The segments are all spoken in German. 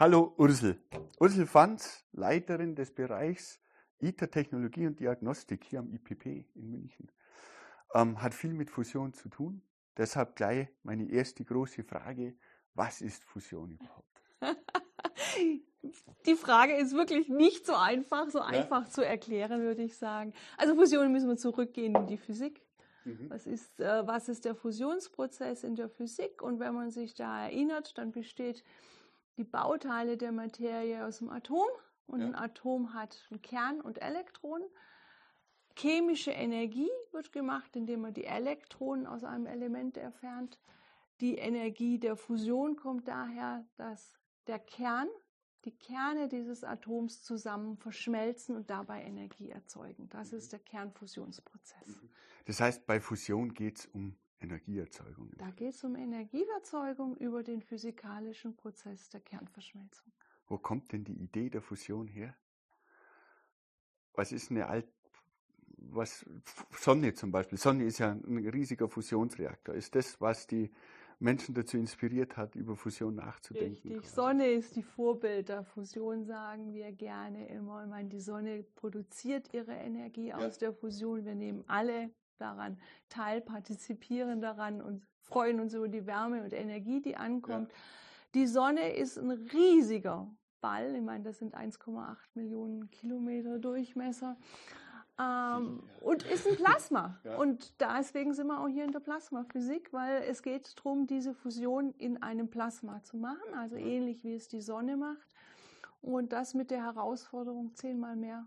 Hallo Ursel. Ursel Fanz, Leiterin des Bereichs ITER-Technologie und Diagnostik hier am IPP in München. Ähm, hat viel mit Fusion zu tun. Deshalb gleich meine erste große Frage. Was ist Fusion überhaupt? Die Frage ist wirklich nicht so einfach, so ja. einfach zu erklären, würde ich sagen. Also Fusion müssen wir zurückgehen in die Physik. Mhm. Was, ist, äh, was ist der Fusionsprozess in der Physik? Und wenn man sich da erinnert, dann besteht die Bauteile der Materie aus dem Atom und ja. ein Atom hat einen Kern und Elektronen. Chemische Energie wird gemacht, indem man die Elektronen aus einem Element entfernt. Die Energie der Fusion kommt daher, dass der Kern, die Kerne dieses Atoms zusammen verschmelzen und dabei Energie erzeugen. Das ist der Kernfusionsprozess. Mhm. Das heißt, bei Fusion geht es um Energieerzeugung. Da geht es um Energieerzeugung über den physikalischen Prozess der Kernverschmelzung. Wo kommt denn die Idee der Fusion her? Was ist eine Alt was Sonne zum Beispiel. Sonne ist ja ein riesiger Fusionsreaktor. Ist das, was die Menschen dazu inspiriert hat, über Fusion nachzudenken? Richtig. Sonne ist die Vorbild der Fusion, sagen wir gerne immer. Ich meine, die Sonne produziert ihre Energie ja. aus der Fusion. Wir nehmen alle daran teil, partizipieren daran und freuen uns über die Wärme und Energie, die ankommt. Ja. Die Sonne ist ein riesiger Ball. Ich meine, das sind 1,8 Millionen Kilometer Durchmesser. Ähm, und ist ein Plasma. ja. Und deswegen sind wir auch hier in der Plasmaphysik, weil es geht darum, diese Fusion in einem Plasma zu machen, also ja. ähnlich wie es die Sonne macht. Und das mit der Herausforderung, zehnmal mehr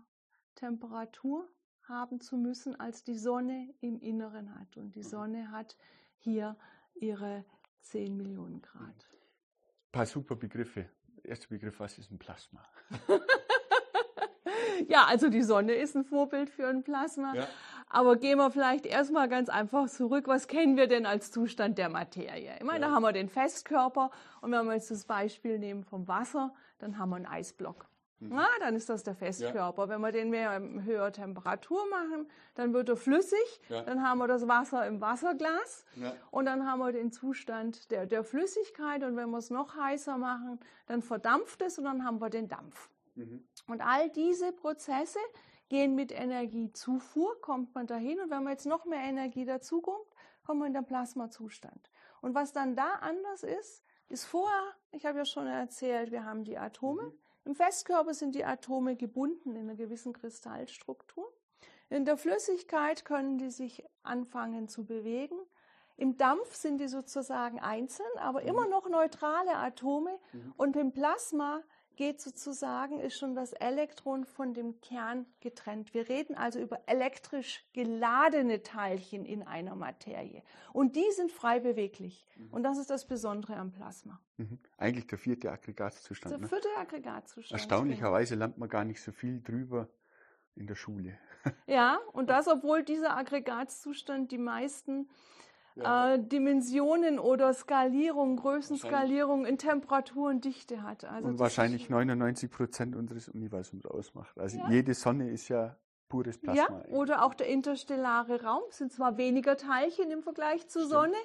Temperatur haben zu müssen, als die Sonne im Inneren hat. Und die mhm. Sonne hat hier ihre 10 Millionen Grad. Ein paar super Begriffe. Erster Begriff, was ist ein Plasma? ja, also die Sonne ist ein Vorbild für ein Plasma. Ja. Aber gehen wir vielleicht erstmal ganz einfach zurück. Was kennen wir denn als Zustand der Materie? Ich meine, ja. da haben wir den Festkörper und wenn wir jetzt das Beispiel nehmen vom Wasser, dann haben wir einen Eisblock. Mhm. Na, dann ist das der Festkörper. Ja. Wenn wir den mehr höher Temperatur machen, dann wird er flüssig. Ja. Dann haben wir das Wasser im Wasserglas. Ja. Und dann haben wir den Zustand der, der Flüssigkeit. Und wenn wir es noch heißer machen, dann verdampft es und dann haben wir den Dampf. Mhm. Und all diese Prozesse gehen mit Energiezufuhr, kommt man dahin. Und wenn man jetzt noch mehr Energie dazukommt, kommt man in den Plasmazustand. Und was dann da anders ist, ist vorher, ich habe ja schon erzählt, wir haben die Atome. Mhm. Im Festkörper sind die Atome gebunden in einer gewissen Kristallstruktur. In der Flüssigkeit können die sich anfangen zu bewegen. Im Dampf sind die sozusagen einzeln, aber mhm. immer noch neutrale Atome. Mhm. Und im Plasma geht sozusagen, ist schon das Elektron von dem Kern getrennt. Wir reden also über elektrisch geladene Teilchen in einer Materie. Und die sind frei beweglich. Mhm. Und das ist das Besondere am Plasma. Mhm. Eigentlich der vierte Aggregatzustand. Der ne? vierte Aggregatzustand. Erstaunlicherweise lernt man gar nicht so viel drüber in der Schule. Ja, und das, obwohl dieser Aggregatzustand die meisten ja. äh, Dimensionen oder Skalierung, Größenskalierung in Temperatur und Dichte hat. Also und wahrscheinlich 99 Prozent unseres Universums ausmacht. Also ja. jede Sonne ist ja pures Plasma. Ja, oder auch der interstellare Raum sind zwar weniger Teilchen im Vergleich zur Stimmt. Sonne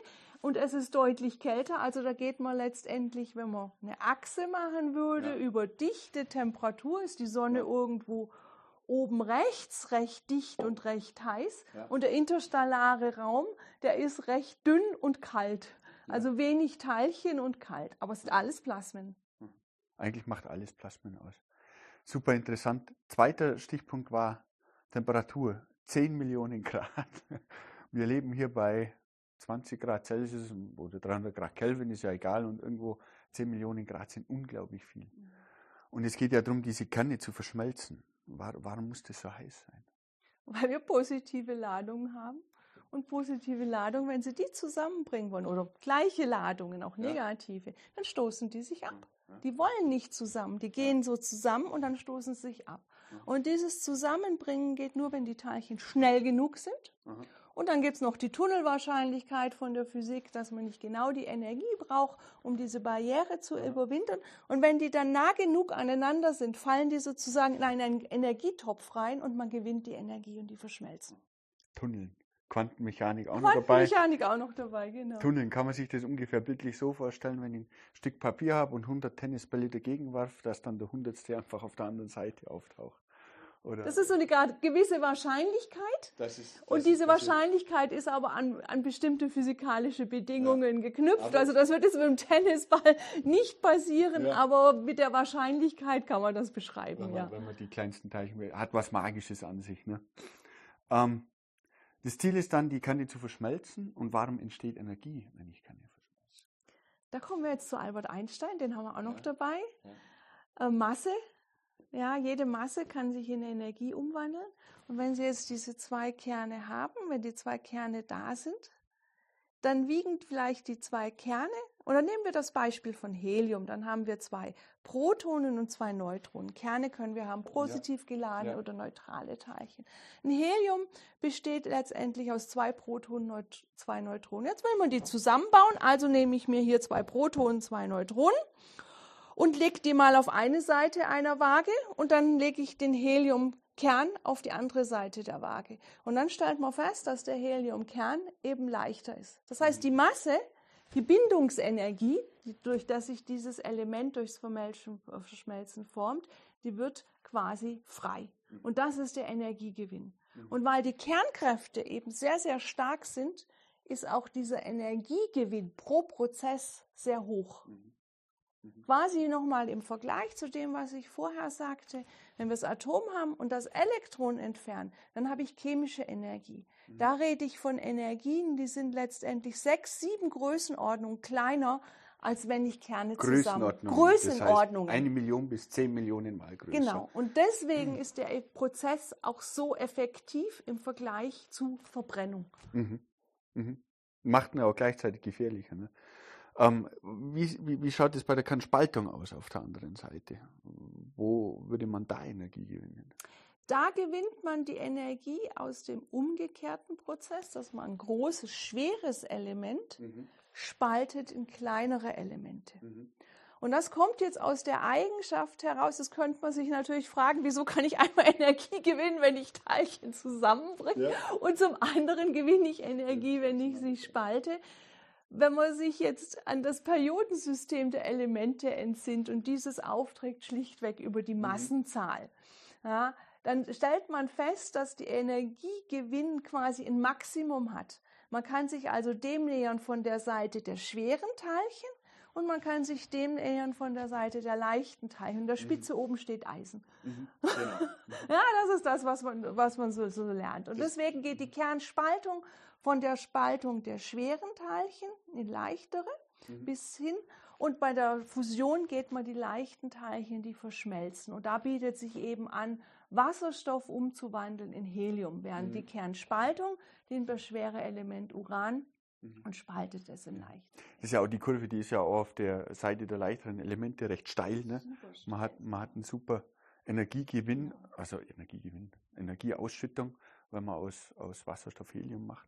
und es ist deutlich kälter. Also da geht man letztendlich, wenn man eine Achse machen würde, ja. über Dichte, Temperatur, ist die Sonne irgendwo oben rechts recht dicht und recht heiß ja. und der interstellare Raum, der ist recht dünn und kalt. Also wenig Teilchen und kalt, aber es sind alles Plasmen. Hm. Eigentlich macht alles Plasmen aus. Super interessant. Zweiter Stichpunkt war Temperatur. 10 Millionen Grad. Wir leben hier bei 20 Grad Celsius oder 300 Grad Kelvin, ist ja egal. Und irgendwo 10 Millionen Grad sind unglaublich viel. Mhm. Und es geht ja darum, diese Kerne zu verschmelzen. Warum muss das so heiß sein? Weil wir positive Ladungen haben. Und positive Ladungen, wenn Sie die zusammenbringen wollen, oder gleiche Ladungen, auch negative, ja. dann stoßen die sich ab. Die wollen nicht zusammen. Die gehen so zusammen und dann stoßen sie sich ab. Und dieses Zusammenbringen geht nur, wenn die Teilchen schnell genug sind. Und dann gibt es noch die Tunnelwahrscheinlichkeit von der Physik, dass man nicht genau die Energie braucht, um diese Barriere zu überwinden. Und wenn die dann nah genug aneinander sind, fallen die sozusagen in einen Energietopf rein und man gewinnt die Energie und die verschmelzen. Tunneln. Quantenmechanik auch noch dabei. Quantenmechanik auch noch dabei, genau. Tunneln, kann man sich das ungefähr bildlich so vorstellen, wenn ich ein Stück Papier habe und 100 Tennisbälle dagegen warf, dass dann der hundertste einfach auf der anderen Seite auftaucht. Oder das ist so eine gewisse Wahrscheinlichkeit. Das ist, das und diese Wahrscheinlichkeit ist aber an, an bestimmte physikalische Bedingungen ja. geknüpft. Aber also das wird jetzt mit dem Tennisball nicht passieren, ja. aber mit der Wahrscheinlichkeit kann man das beschreiben. Wenn man, ja. wenn man die kleinsten Teilchen will. Hat was Magisches an sich. Ne? Ähm, das Ziel ist dann, die Kerne zu verschmelzen. Und warum entsteht Energie, wenn ich Kerne verschmelze? Da kommen wir jetzt zu Albert Einstein, den haben wir auch noch dabei. Äh, Masse ja, jede Masse kann sich in Energie umwandeln. Und wenn Sie jetzt diese zwei Kerne haben, wenn die zwei Kerne da sind, dann wiegen vielleicht die zwei Kerne, oder nehmen wir das Beispiel von Helium, dann haben wir zwei Protonen und zwei Neutronen. Kerne können wir haben positiv geladene ja. oder neutrale Teilchen. Ein Helium besteht letztendlich aus zwei Protonen, und zwei Neutronen. Jetzt will man die zusammenbauen, also nehme ich mir hier zwei Protonen, zwei Neutronen und lege die mal auf eine Seite einer Waage und dann lege ich den Heliumkern auf die andere Seite der Waage. Und dann stellt man fest, dass der Heliumkern eben leichter ist. Das heißt, die Masse, die Bindungsenergie, durch das sich dieses Element durchs Verschmelzen formt, die wird quasi frei. Und das ist der Energiegewinn. Und weil die Kernkräfte eben sehr, sehr stark sind, ist auch dieser Energiegewinn pro Prozess sehr hoch. Mhm. Quasi nochmal im Vergleich zu dem, was ich vorher sagte, wenn wir das Atom haben und das Elektron entfernen, dann habe ich chemische Energie. Mhm. Da rede ich von Energien, die sind letztendlich sechs, sieben Größenordnungen kleiner, als wenn ich Kerne zusammen. Größenordnungen. Das heißt eine Million bis zehn Millionen Mal größer. Genau. Und deswegen mhm. ist der Prozess auch so effektiv im Vergleich zu Verbrennung. Mhm. Mhm. Macht ihn aber gleichzeitig gefährlicher. Ne? Ähm, wie, wie, wie, schaut es bei der Kernspaltung aus auf der anderen Seite? Wo würde man da Energie gewinnen? Da gewinnt man die Energie aus dem umgekehrten Prozess, dass man ein großes, schweres Element mhm. spaltet in kleinere Elemente. Mhm. Und das kommt jetzt aus der Eigenschaft heraus, das könnte man sich natürlich fragen, wieso kann ich einmal Energie gewinnen, wenn ich Teilchen zusammenbringe ja. und zum anderen gewinne ich Energie, wenn ich sie spalte wenn man sich jetzt an das Periodensystem der Elemente entsinnt und dieses aufträgt schlichtweg über die mhm. Massenzahl, ja, dann stellt man fest, dass die Energiegewinn quasi ein Maximum hat. Man kann sich also dem nähern von der Seite der schweren Teilchen und man kann sich dem nähern von der Seite der leichten Teilchen. In der mhm. Spitze mhm. oben steht Eisen. Mhm. Genau. ja, das ist das, was man, was man so, so lernt. Und deswegen geht die Kernspaltung von der Spaltung der schweren Teilchen in leichtere mhm. bis hin. Und bei der Fusion geht man die leichten Teilchen, die verschmelzen. Und da bietet sich eben an, Wasserstoff umzuwandeln in Helium, während mhm. die Kernspaltung den das schwere Element Uran mhm. und spaltet es in leicht. Das ist ja auch die Kurve, die ist ja auch auf der Seite der leichteren Elemente recht steil. Ne? Man, hat, man hat einen super Energiegewinn, also Energiegewinn, Energieausschüttung, wenn man aus, aus Wasserstoff Helium macht.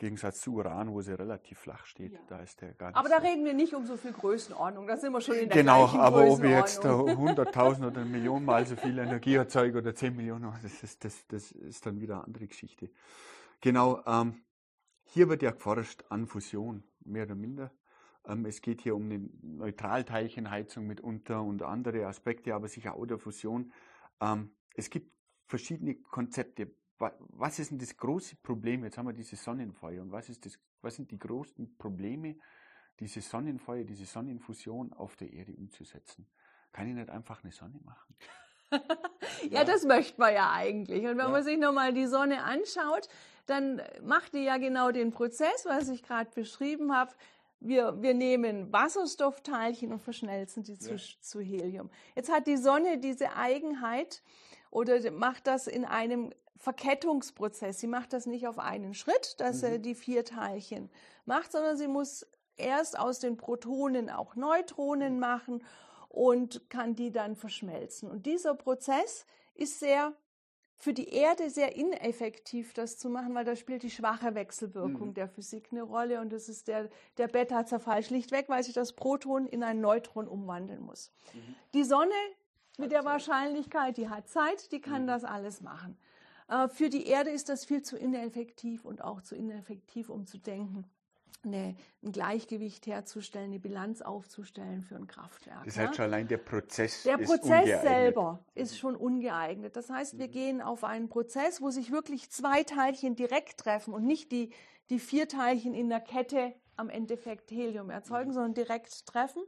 Gegensatz zu Uran, wo sie relativ flach steht. Ja. Da ist der gar Aber da reden wir nicht um so viel Größenordnung, da sind wir schon in der Genau, aber ob wir jetzt 100.000 oder eine Million Mal so viel Energie erzeugen oder 10 Millionen, das ist, das, das ist dann wieder eine andere Geschichte. Genau, ähm, hier wird ja geforscht an Fusion, mehr oder minder. Ähm, es geht hier um eine Neutralteilchenheizung mitunter und andere Aspekte, aber sicher auch der Fusion. Ähm, es gibt verschiedene Konzepte was ist denn das große Problem? Jetzt haben wir diese Sonnenfeuer. Und was, ist das, was sind die großen Probleme, diese Sonnenfeuer, diese Sonnenfusion auf der Erde umzusetzen? Kann ich nicht einfach eine Sonne machen? ja, das möchte man ja eigentlich. Und wenn ja. man sich nochmal die Sonne anschaut, dann macht die ja genau den Prozess, was ich gerade beschrieben habe. Wir, wir nehmen Wasserstoffteilchen und verschmelzen sie zu, ja. zu Helium. Jetzt hat die Sonne diese Eigenheit oder macht das in einem Verkettungsprozess. Sie macht das nicht auf einen Schritt, dass mhm. die vier Teilchen macht, sondern sie muss erst aus den Protonen auch Neutronen mhm. machen und kann die dann verschmelzen. Und dieser Prozess ist sehr für die Erde sehr ineffektiv, das zu machen, weil da spielt die schwache Wechselwirkung mhm. der Physik eine Rolle und das ist der, der Beta-Zerfall schlichtweg, weil sich das Proton in ein Neutron umwandeln muss. Mhm. Die Sonne mit der Wahrscheinlichkeit, die hat Zeit, die kann mhm. das alles machen. Äh, für die Erde ist das viel zu ineffektiv und auch zu ineffektiv, um zu denken eine, ein Gleichgewicht herzustellen, eine Bilanz aufzustellen für ein Kraftwerk. Das heißt schon allein der Prozess. Der Prozess selber ist schon ungeeignet. Das heißt, wir mhm. gehen auf einen Prozess, wo sich wirklich zwei Teilchen direkt treffen und nicht die, die vier Teilchen in der Kette am Endeffekt Helium erzeugen, mhm. sondern direkt treffen.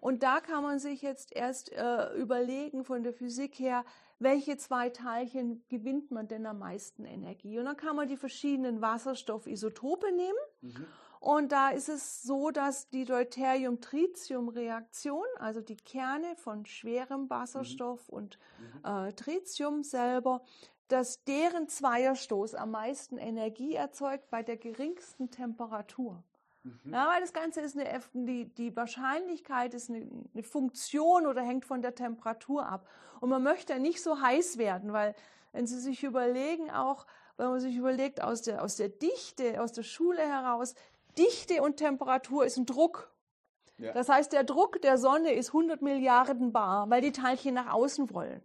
Und da kann man sich jetzt erst äh, überlegen von der Physik her, welche zwei Teilchen gewinnt man denn am meisten Energie? Und dann kann man die verschiedenen Wasserstoffisotope nehmen. Mhm. Und da ist es so, dass die Deuterium-Tritium-Reaktion, also die Kerne von schwerem Wasserstoff mhm. und mhm. äh, Tritium selber, dass deren Zweierstoß am meisten Energie erzeugt bei der geringsten Temperatur. Mhm. Ja, weil das Ganze ist eine, die, die Wahrscheinlichkeit ist eine, eine, Funktion oder hängt von der Temperatur ab. Und man möchte ja nicht so heiß werden, weil wenn Sie sich überlegen, auch wenn man sich überlegt, aus der, aus der Dichte, aus der Schule heraus, Dichte und Temperatur ist ein Druck. Ja. Das heißt, der Druck der Sonne ist 100 Milliarden bar, weil die Teilchen nach außen wollen.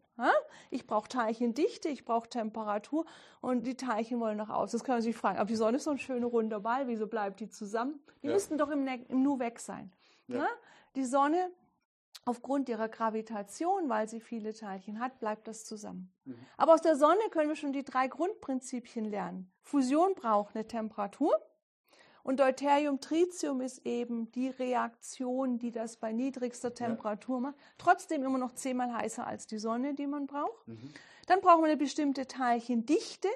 Ich brauche Teilchendichte, ich brauche Temperatur und die Teilchen wollen nach außen. Das kann man sich fragen, aber die Sonne ist so ein schöner runder Ball, wieso bleibt die zusammen? Die ja. müssten doch im, im Nu weg sein. Ja. Die Sonne, aufgrund ihrer Gravitation, weil sie viele Teilchen hat, bleibt das zusammen. Mhm. Aber aus der Sonne können wir schon die drei Grundprinzipien lernen. Fusion braucht eine Temperatur. Und Deuterium-Tritium ist eben die Reaktion, die das bei niedrigster Temperatur ja. macht. Trotzdem immer noch zehnmal heißer als die Sonne, die man braucht. Mhm. Dann braucht man eine bestimmte Teilchendichte.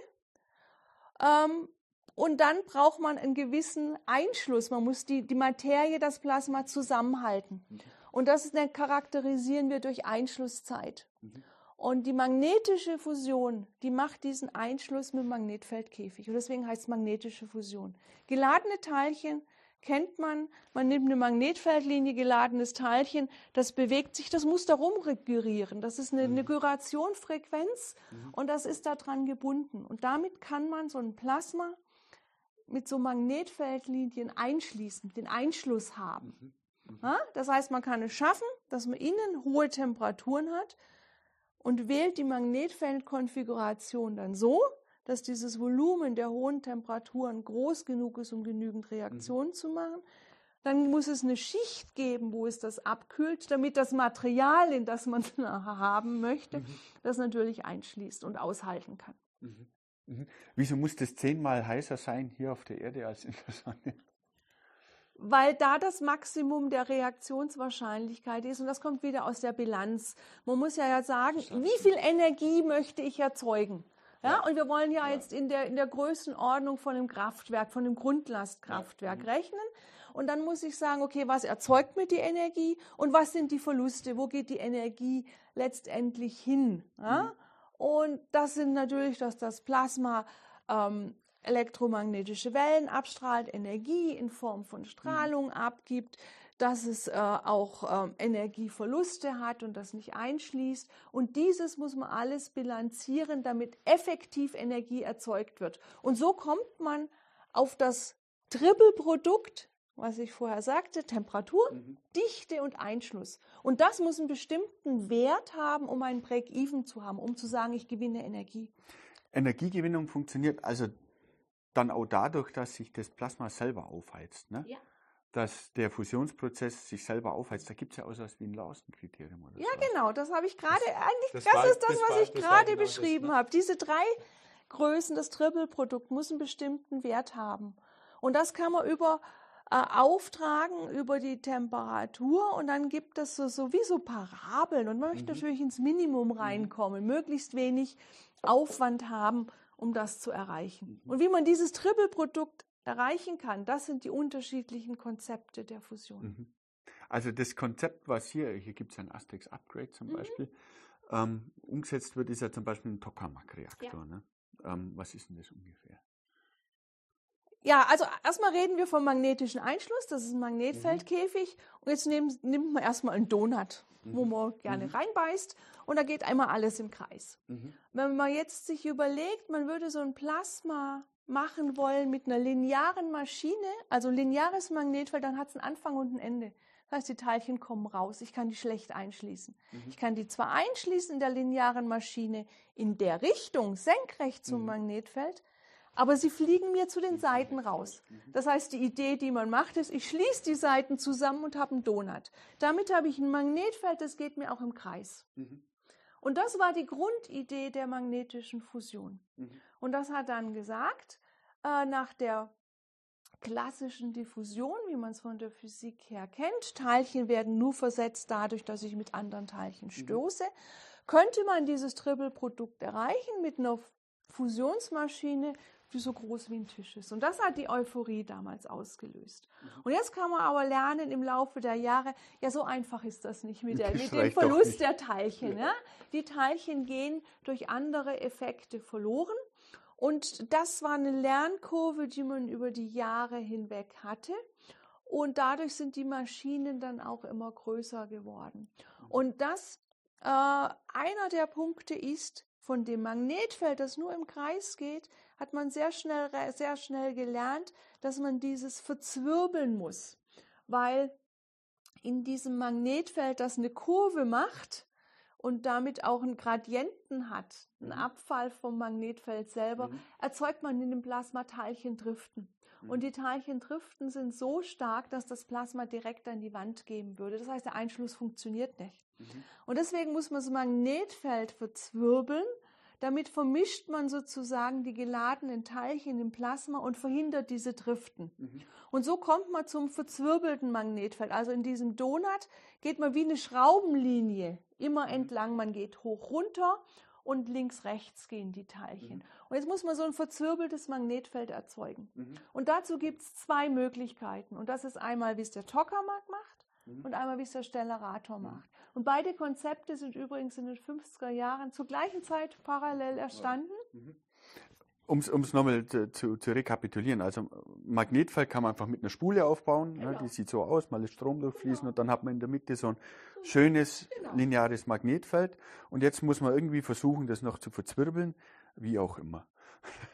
Ähm, und dann braucht man einen gewissen Einschluss. Man muss die, die Materie, das Plasma zusammenhalten. Mhm. Und das charakterisieren wir durch Einschlusszeit. Mhm. Und die magnetische Fusion, die macht diesen Einschluss mit dem Magnetfeldkäfig. Und deswegen heißt es magnetische Fusion. Geladene Teilchen kennt man, man nimmt eine Magnetfeldlinie, geladenes Teilchen, das bewegt sich, das muss da rumgerieren. Das ist eine, eine mhm. Gyrationfrequenz mhm. und das ist daran gebunden. Und damit kann man so ein Plasma mit so Magnetfeldlinien einschließen, den Einschluss haben. Mhm. Mhm. Das heißt, man kann es schaffen, dass man innen hohe Temperaturen hat, und wählt die Magnetfeldkonfiguration dann so, dass dieses Volumen der hohen Temperaturen groß genug ist, um genügend Reaktionen mhm. zu machen. Dann muss es eine Schicht geben, wo es das abkühlt, damit das Material, in das man es haben möchte, mhm. das natürlich einschließt und aushalten kann. Mhm. mhm. Wieso muss das zehnmal heißer sein hier auf der Erde als in der Sonne? Weil da das Maximum der Reaktionswahrscheinlichkeit ist und das kommt wieder aus der Bilanz. Man muss ja, sagen, wie viel Energie möchte ich erzeugen? Ja, und wir wollen ja, ja, jetzt in der, in der Größenordnung von einem Kraftwerk, von einem Grundlastkraftwerk ja. rechnen. Und dann muss ich sagen, okay, was erzeugt mir die Energie und was sind die Verluste? Wo geht die Energie letztendlich hin? Ja? Mhm. Und das sind natürlich, dass das Plasma ähm, elektromagnetische Wellen abstrahlt, Energie in Form von Strahlung mhm. abgibt, dass es äh, auch ähm, Energieverluste hat und das nicht einschließt. Und dieses muss man alles bilanzieren, damit effektiv Energie erzeugt wird. Und so kommt man auf das Triple-Produkt, was ich vorher sagte, Temperatur, mhm. Dichte und Einschluss. Und das muss einen bestimmten Wert haben, um einen Break-Even zu haben, um zu sagen, ich gewinne Energie. Energiegewinnung funktioniert also dann auch dadurch, dass sich das Plasma selber aufheizt. Ne? Ja. Dass der Fusionsprozess sich selber aufheizt. Da gibt es ja auch so etwas wie ein Lawson-Kriterium. Ja, so. genau. Das habe ich gerade, eigentlich, das, das, war, ist das, das was war, ich gerade genau beschrieben ne? habe. Diese drei Größen, das Triple-Produkt muss einen bestimmten Wert haben. Und das kann man über äh, auftragen über die Temperatur und dann gibt es so, so wie so Parabeln und man möchte mhm. natürlich ins Minimum mhm. reinkommen, möglichst wenig Aufwand haben um das zu erreichen. Mhm. Und wie man dieses Triple-Produkt erreichen kann, das sind die unterschiedlichen Konzepte der Fusion. Mhm. Also das Konzept, was hier, hier gibt es ein Asterix Upgrade zum mhm. Beispiel, ähm, umgesetzt wird, ist ja zum Beispiel ein Tokamak-Reaktor. Ja. Ne? Ähm, was ist denn das ungefähr? Ja, also erstmal reden wir vom magnetischen Einschluss, das ist ein Magnetfeldkäfig. Mhm. Und jetzt nehm, nimmt man erstmal einen Donut, mhm. wo man gerne mhm. reinbeißt und da geht einmal alles im Kreis. Mhm. Wenn man jetzt sich überlegt, man würde so ein Plasma machen wollen mit einer linearen Maschine, also lineares Magnetfeld, dann hat es einen Anfang und ein Ende. Das heißt, die Teilchen kommen raus. Ich kann die schlecht einschließen. Mhm. Ich kann die zwar einschließen in der linearen Maschine in der Richtung, senkrecht zum mhm. Magnetfeld, aber sie fliegen mir zu den Seiten raus. Das heißt, die Idee, die man macht, ist, ich schließe die Seiten zusammen und habe einen Donut. Damit habe ich ein Magnetfeld, das geht mir auch im Kreis. Mhm. Und das war die Grundidee der magnetischen Fusion. Mhm. Und das hat dann gesagt, äh, nach der klassischen Diffusion, wie man es von der Physik her kennt, Teilchen werden nur versetzt dadurch, dass ich mit anderen Teilchen mhm. stoße, mhm. könnte man dieses Triple-Produkt erreichen mit einer Fusionsmaschine, die so groß wie ein Tisch ist. Und das hat die Euphorie damals ausgelöst. Und jetzt kann man aber lernen im Laufe der Jahre, ja, so einfach ist das nicht mit, der, mit dem Verlust der Teilchen. Ja. Ja. Die Teilchen gehen durch andere Effekte verloren. Und das war eine Lernkurve, die man über die Jahre hinweg hatte. Und dadurch sind die Maschinen dann auch immer größer geworden. Mhm. Und das, äh, einer der Punkte ist, von dem Magnetfeld, das nur im Kreis geht, hat man sehr schnell, sehr schnell gelernt, dass man dieses verzwirbeln muss, weil in diesem Magnetfeld, das eine Kurve macht und damit auch einen Gradienten hat, einen mhm. Abfall vom Magnetfeld selber, mhm. erzeugt man in dem Plasma Teilchendriften. Mhm. Und die Teilchendriften sind so stark, dass das Plasma direkt an die Wand geben würde. Das heißt, der Einschluss funktioniert nicht. Mhm. Und deswegen muss man das Magnetfeld verzwirbeln, damit vermischt man sozusagen die geladenen Teilchen im Plasma und verhindert diese Driften. Mhm. Und so kommt man zum verzwirbelten Magnetfeld. Also in diesem Donut geht man wie eine Schraubenlinie immer mhm. entlang. Man geht hoch runter und links rechts gehen die Teilchen. Mhm. Und jetzt muss man so ein verzwirbeltes Magnetfeld erzeugen. Mhm. Und dazu gibt es zwei Möglichkeiten. Und das ist einmal, wie es der Tokamak macht. Und einmal, wie es der Stellarator mhm. macht. Und beide Konzepte sind übrigens in den 50er Jahren zur gleichen Zeit parallel erstanden. Mhm. Um es nochmal zu, zu, zu, rekapitulieren, also Magnetfeld kann man einfach mit einer Spule aufbauen, genau. ne, die sieht so aus, mal ist Strom durchfließen genau. und dann hat man in der Mitte so ein schönes genau. lineares Magnetfeld und jetzt muss man irgendwie versuchen, das noch zu verzwirbeln, wie auch immer.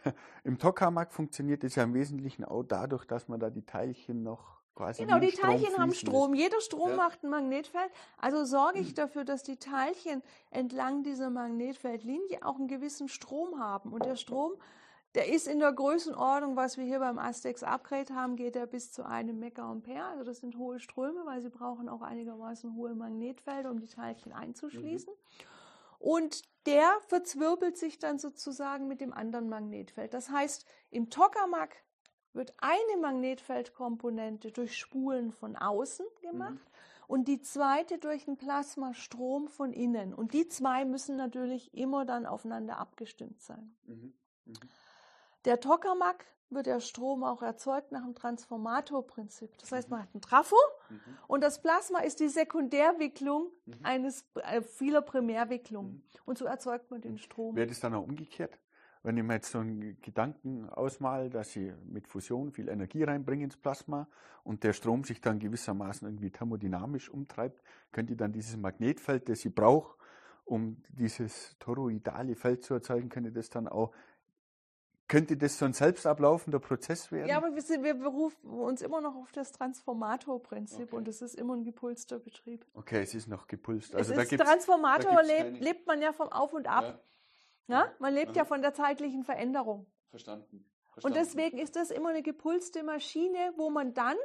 Im Tokamak funktioniert es ja im Wesentlichen auch dadurch, dass man da die Teilchen noch Quasi genau, die Teilchen haben Strom. Ist. Jeder Strom ja. macht ein Magnetfeld. Also sorge ich mhm. dafür, dass die Teilchen entlang dieser Magnetfeldlinie auch einen gewissen Strom haben. Und der Strom, der ist in der Größenordnung, was wir hier beim Astex Upgrade haben, geht er bis zu einem Megaampere. Also das sind hohe Ströme, weil sie brauchen auch einigermaßen hohe Magnetfelder, um die Teilchen einzuschließen. Mhm. Und der verzwirbelt sich dann sozusagen mit dem anderen Magnetfeld. Das heißt, im Tokamak wird eine Magnetfeldkomponente durch Spulen von außen gemacht mhm. und die zweite durch einen Plasmastrom von innen. Und die zwei müssen natürlich immer dann aufeinander abgestimmt sein. Mhm. Mhm. Der Tokamak wird der Strom auch erzeugt nach dem Transformatorprinzip. Das heißt, man hat einen Trafo mhm. und das Plasma ist die Sekundärwicklung mhm. eines äh, vieler Primärwicklungen. Mhm. Und so erzeugt man den Strom. Wird es dann auch umgekehrt? Wenn ich mir jetzt so einen Gedanken ausmale, dass sie mit Fusion viel Energie reinbringen ins Plasma und der Strom sich dann gewissermaßen irgendwie thermodynamisch umtreibt, könnte ich dann dieses Magnetfeld, das sie braucht, um dieses toroidale Feld zu erzeugen, könnte das dann auch könnte das so ein selbstablaufender Prozess werden? Ja, aber wir, sind, wir berufen uns immer noch auf das Transformatorprinzip okay. und es ist immer ein gepulster Betrieb. Okay, es ist noch gepulst. Also es da ist, Transformator da lebt, lebt man ja vom Auf und Ab. Ja. Ja? Man lebt Aha. ja von der zeitlichen Veränderung. Verstanden. Verstanden. Und deswegen ist das immer eine gepulste Maschine, wo man dann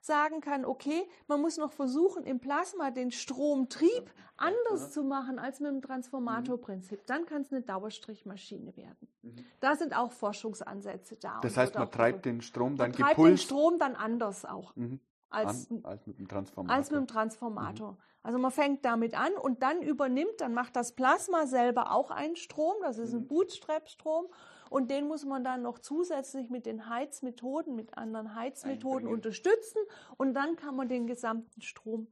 sagen kann, okay, man muss noch versuchen, im Plasma den Stromtrieb anders ja. zu machen als mit dem Transformatorprinzip. Dann kann es eine Dauerstrichmaschine werden. Mhm. Da sind auch Forschungsansätze da. Das heißt, man treibt den Strom dann man treibt den Strom dann anders auch. Mhm. Als, An, als, mit dem Transformator. Als mit dem Transformator. Mhm. Also man fängt damit an und dann übernimmt, dann macht das Plasma selber auch einen Strom, das ist ein mhm. Bootstrap-Strom und den muss man dann noch zusätzlich mit den Heizmethoden, mit anderen Heizmethoden Einbringen. unterstützen und dann kann man den gesamten Strom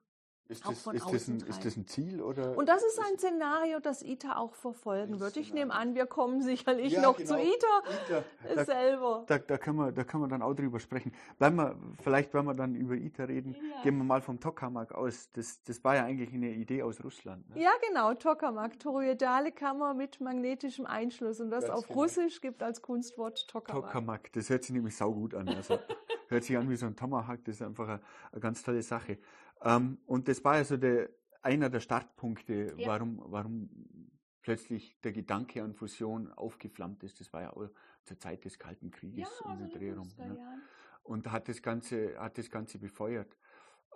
ist das, ist, das ein, ist das, ein, Ziel? Oder und das ist ein Szenario, das ITER auch verfolgen wird. Ich nehme an, wir kommen sicherlich ja, noch genau. zu ITER, ITER. selber. Da, da, können wir, da können wir dann auch drüber sprechen. Bleiben wir, vielleicht, wenn wir dann über ITER reden, ja. gehen wir mal vom Tokamak aus. Das, das war ja eigentlich eine Idee aus Russland. Ne? Ja, genau, Tokamak, toroidale Kammer mit magnetischem Einschluss. Und das Ganz auf genau. Russisch gibt als Kunstwort Tokamak. Tokamak, das hört sich nämlich saugut an. Also. hört sich an wie so ein Tomahawk, das ist einfach eine, eine ganz tolle Sache. Ähm, und das war also der, einer der Startpunkte, ja. warum, warum plötzlich der Gedanke an Fusion aufgeflammt ist. Das war ja zur Zeit des Kalten Krieges ja, in der also Drehung. Ne? Und hat das Ganze, hat das Ganze befeuert.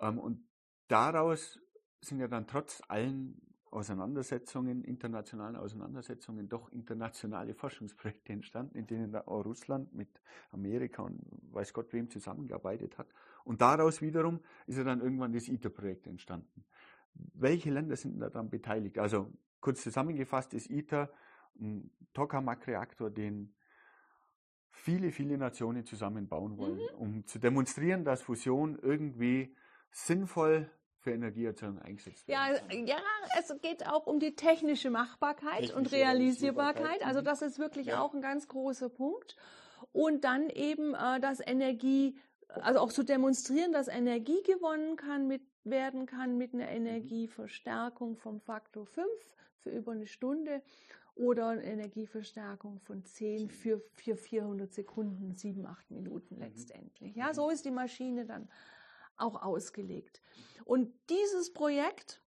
Ähm, und daraus sind ja dann trotz allen Auseinandersetzungen, internationalen Auseinandersetzungen, doch internationale Forschungsprojekte entstanden, in denen auch Russland mit Amerika und weiß Gott wem zusammengearbeitet hat. Und daraus wiederum ist ja dann irgendwann das ITER-Projekt entstanden. Welche Länder sind da dann beteiligt? Also kurz zusammengefasst ist ITER ein Tokamak-Reaktor, den viele, viele Nationen zusammenbauen wollen, mhm. um zu demonstrieren, dass Fusion irgendwie sinnvoll für Energieerzeugung eingesetzt werden kann. Ja, es geht auch um die technische Machbarkeit technische und Realisierbarkeit. Also mhm. das ist wirklich ja. auch ein ganz großer Punkt. Und dann eben äh, das Energie, also auch zu demonstrieren, dass Energie gewonnen kann mit, werden kann mit einer mhm. Energieverstärkung vom Faktor 5 für über eine Stunde oder eine Energieverstärkung von 10 für, für 400 Sekunden, 7, 8 Minuten mhm. letztendlich. Ja, so ist die Maschine dann auch ausgelegt. Und dieses Projekt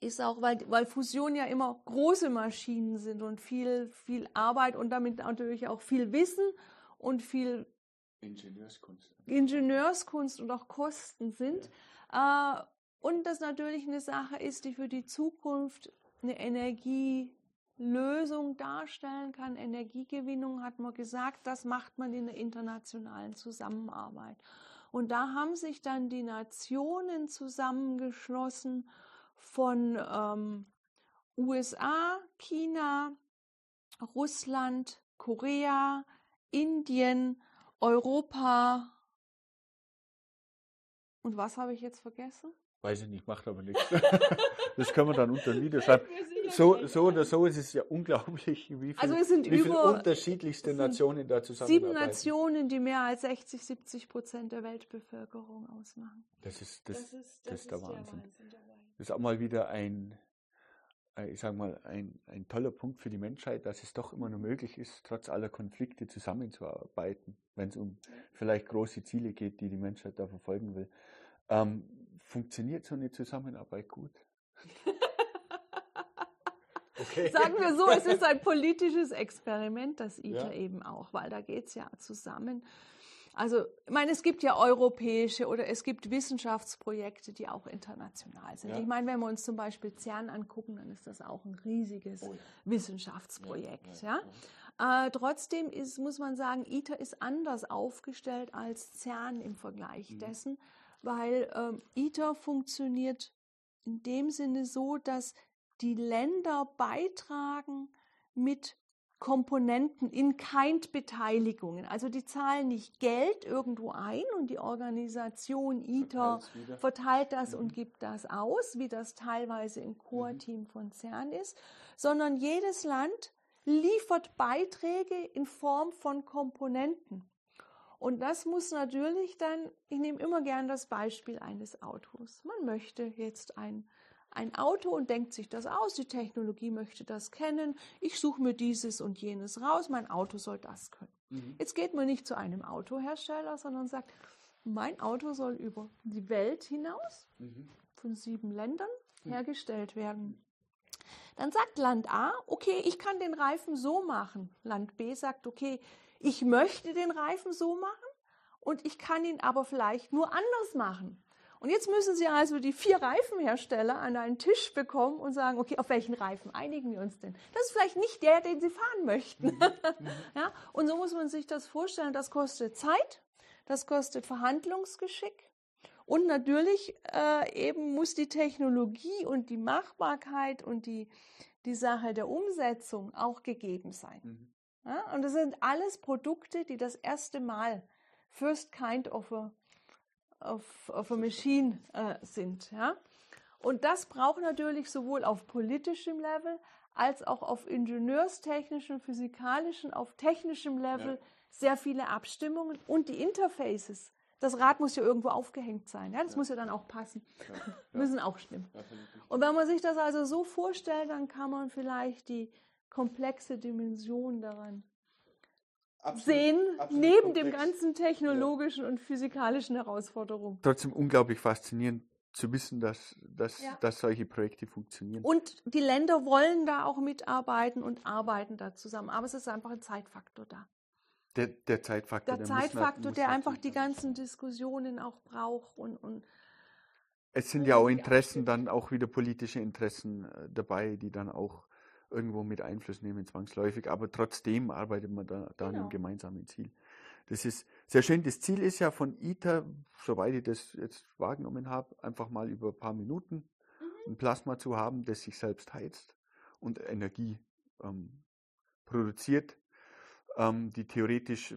ist auch, weil, weil Fusion ja immer große Maschinen sind und viel, viel Arbeit und damit natürlich auch viel Wissen und viel Ingenieurskunst, Ingenieurskunst und auch Kosten sind. Ja. Äh, und das natürlich eine Sache ist, die für die Zukunft eine Energielösung darstellen kann. Energiegewinnung hat man gesagt, das macht man in der internationalen Zusammenarbeit. Und da haben sich dann die Nationen zusammengeschlossen von ähm, USA, China, Russland, Korea, Indien, Europa. Und was habe ich jetzt vergessen? Weiß ich nicht, macht aber nichts. das können wir dann unter ein Video schreiben. So, so oder so ist es ja unglaublich, wie, viel, also viele unterschiedlichste Nationen da zusammenarbeiten. Sieben Nationen, die mehr als 60, 70 Prozent der Weltbevölkerung ausmachen. Das ist, das, das, ist, das, das ist der, Wahnsinn. der Wahnsinn. Das ist auch mal wieder ein, ich sage mal, ein, ein toller Punkt für die Menschheit, dass es doch immer nur möglich ist, trotz aller Konflikte zusammenzuarbeiten, wenn es um vielleicht große Ziele geht, die die Menschheit da verfolgen will. Ähm, funktioniert so eine Zusammenarbeit gut? Okay. Sagen wir so, es ist ein politisches Experiment, das ITER ja. eben auch, weil da geht es ja zusammen. Also, ich meine, es gibt ja europäische oder es gibt Wissenschaftsprojekte, die auch international sind. Ja. Ich meine, wenn wir uns zum Beispiel CERN angucken, dann ist das auch ein riesiges oh ja. Wissenschaftsprojekt. Ja, äh, trotzdem ist, muss man sagen, ITER ist anders aufgestellt als CERN im Vergleich mhm. dessen weil ähm, ITER funktioniert in dem Sinne so, dass die Länder beitragen mit Komponenten in Kind-Beteiligungen. Also die zahlen nicht Geld irgendwo ein und die Organisation ITER verteilt das mhm. und gibt das aus, wie das teilweise im Core-Team mhm. von CERN ist, sondern jedes Land liefert Beiträge in Form von Komponenten. Und das muss natürlich dann, ich nehme immer gern das Beispiel eines Autos. Man möchte jetzt ein, ein Auto und denkt sich das aus, die Technologie möchte das kennen, ich suche mir dieses und jenes raus, mein Auto soll das können. Mhm. Jetzt geht man nicht zu einem Autohersteller, sondern sagt, mein Auto soll über die Welt hinaus mhm. von sieben Ländern mhm. hergestellt werden. Dann sagt Land A, okay, ich kann den Reifen so machen. Land B sagt, okay, ich möchte den Reifen so machen und ich kann ihn aber vielleicht nur anders machen. Und jetzt müssen Sie also die vier Reifenhersteller an einen Tisch bekommen und sagen, okay, auf welchen Reifen einigen wir uns denn? Das ist vielleicht nicht der, den Sie fahren möchten. Mhm. ja, und so muss man sich das vorstellen. Das kostet Zeit, das kostet Verhandlungsgeschick. Und natürlich äh, eben muss die Technologie und die Machbarkeit und die, die Sache der Umsetzung auch gegeben sein. Mhm. Ja, und das sind alles Produkte, die das erste Mal first kind of a, of, of a machine äh, sind. Ja? Und das braucht natürlich sowohl auf politischem Level als auch auf ingenieurstechnischem, physikalischen, auf technischem Level ja. sehr viele Abstimmungen und die Interfaces. Das Rad muss ja irgendwo aufgehängt sein. Ja? Das ja. muss ja dann auch passen. Müssen auch stimmen. Und wenn man sich das also so vorstellt, dann kann man vielleicht die komplexe Dimension daran absolut, sehen, absolut neben komplex. dem ganzen technologischen ja. und physikalischen Herausforderungen. Trotzdem unglaublich faszinierend zu wissen, dass, dass, ja. dass solche Projekte funktionieren. Und die Länder wollen da auch mitarbeiten und arbeiten da zusammen. Aber es ist einfach ein Zeitfaktor da. Der, der Zeitfaktor. Der, der Zeitfaktor, muss, der einfach die ganzen Diskussionen auch braucht und, und es sind ja auch Interessen, dann auch wieder politische Interessen äh, dabei, die dann auch irgendwo mit Einfluss nehmen, zwangsläufig. Aber trotzdem arbeitet man da, da genau. an einem gemeinsamen Ziel. Das ist sehr schön. Das Ziel ist ja von ITER, soweit ich das jetzt wahrgenommen habe, einfach mal über ein paar Minuten mhm. ein Plasma zu haben, das sich selbst heizt und Energie ähm, produziert, ähm, die theoretisch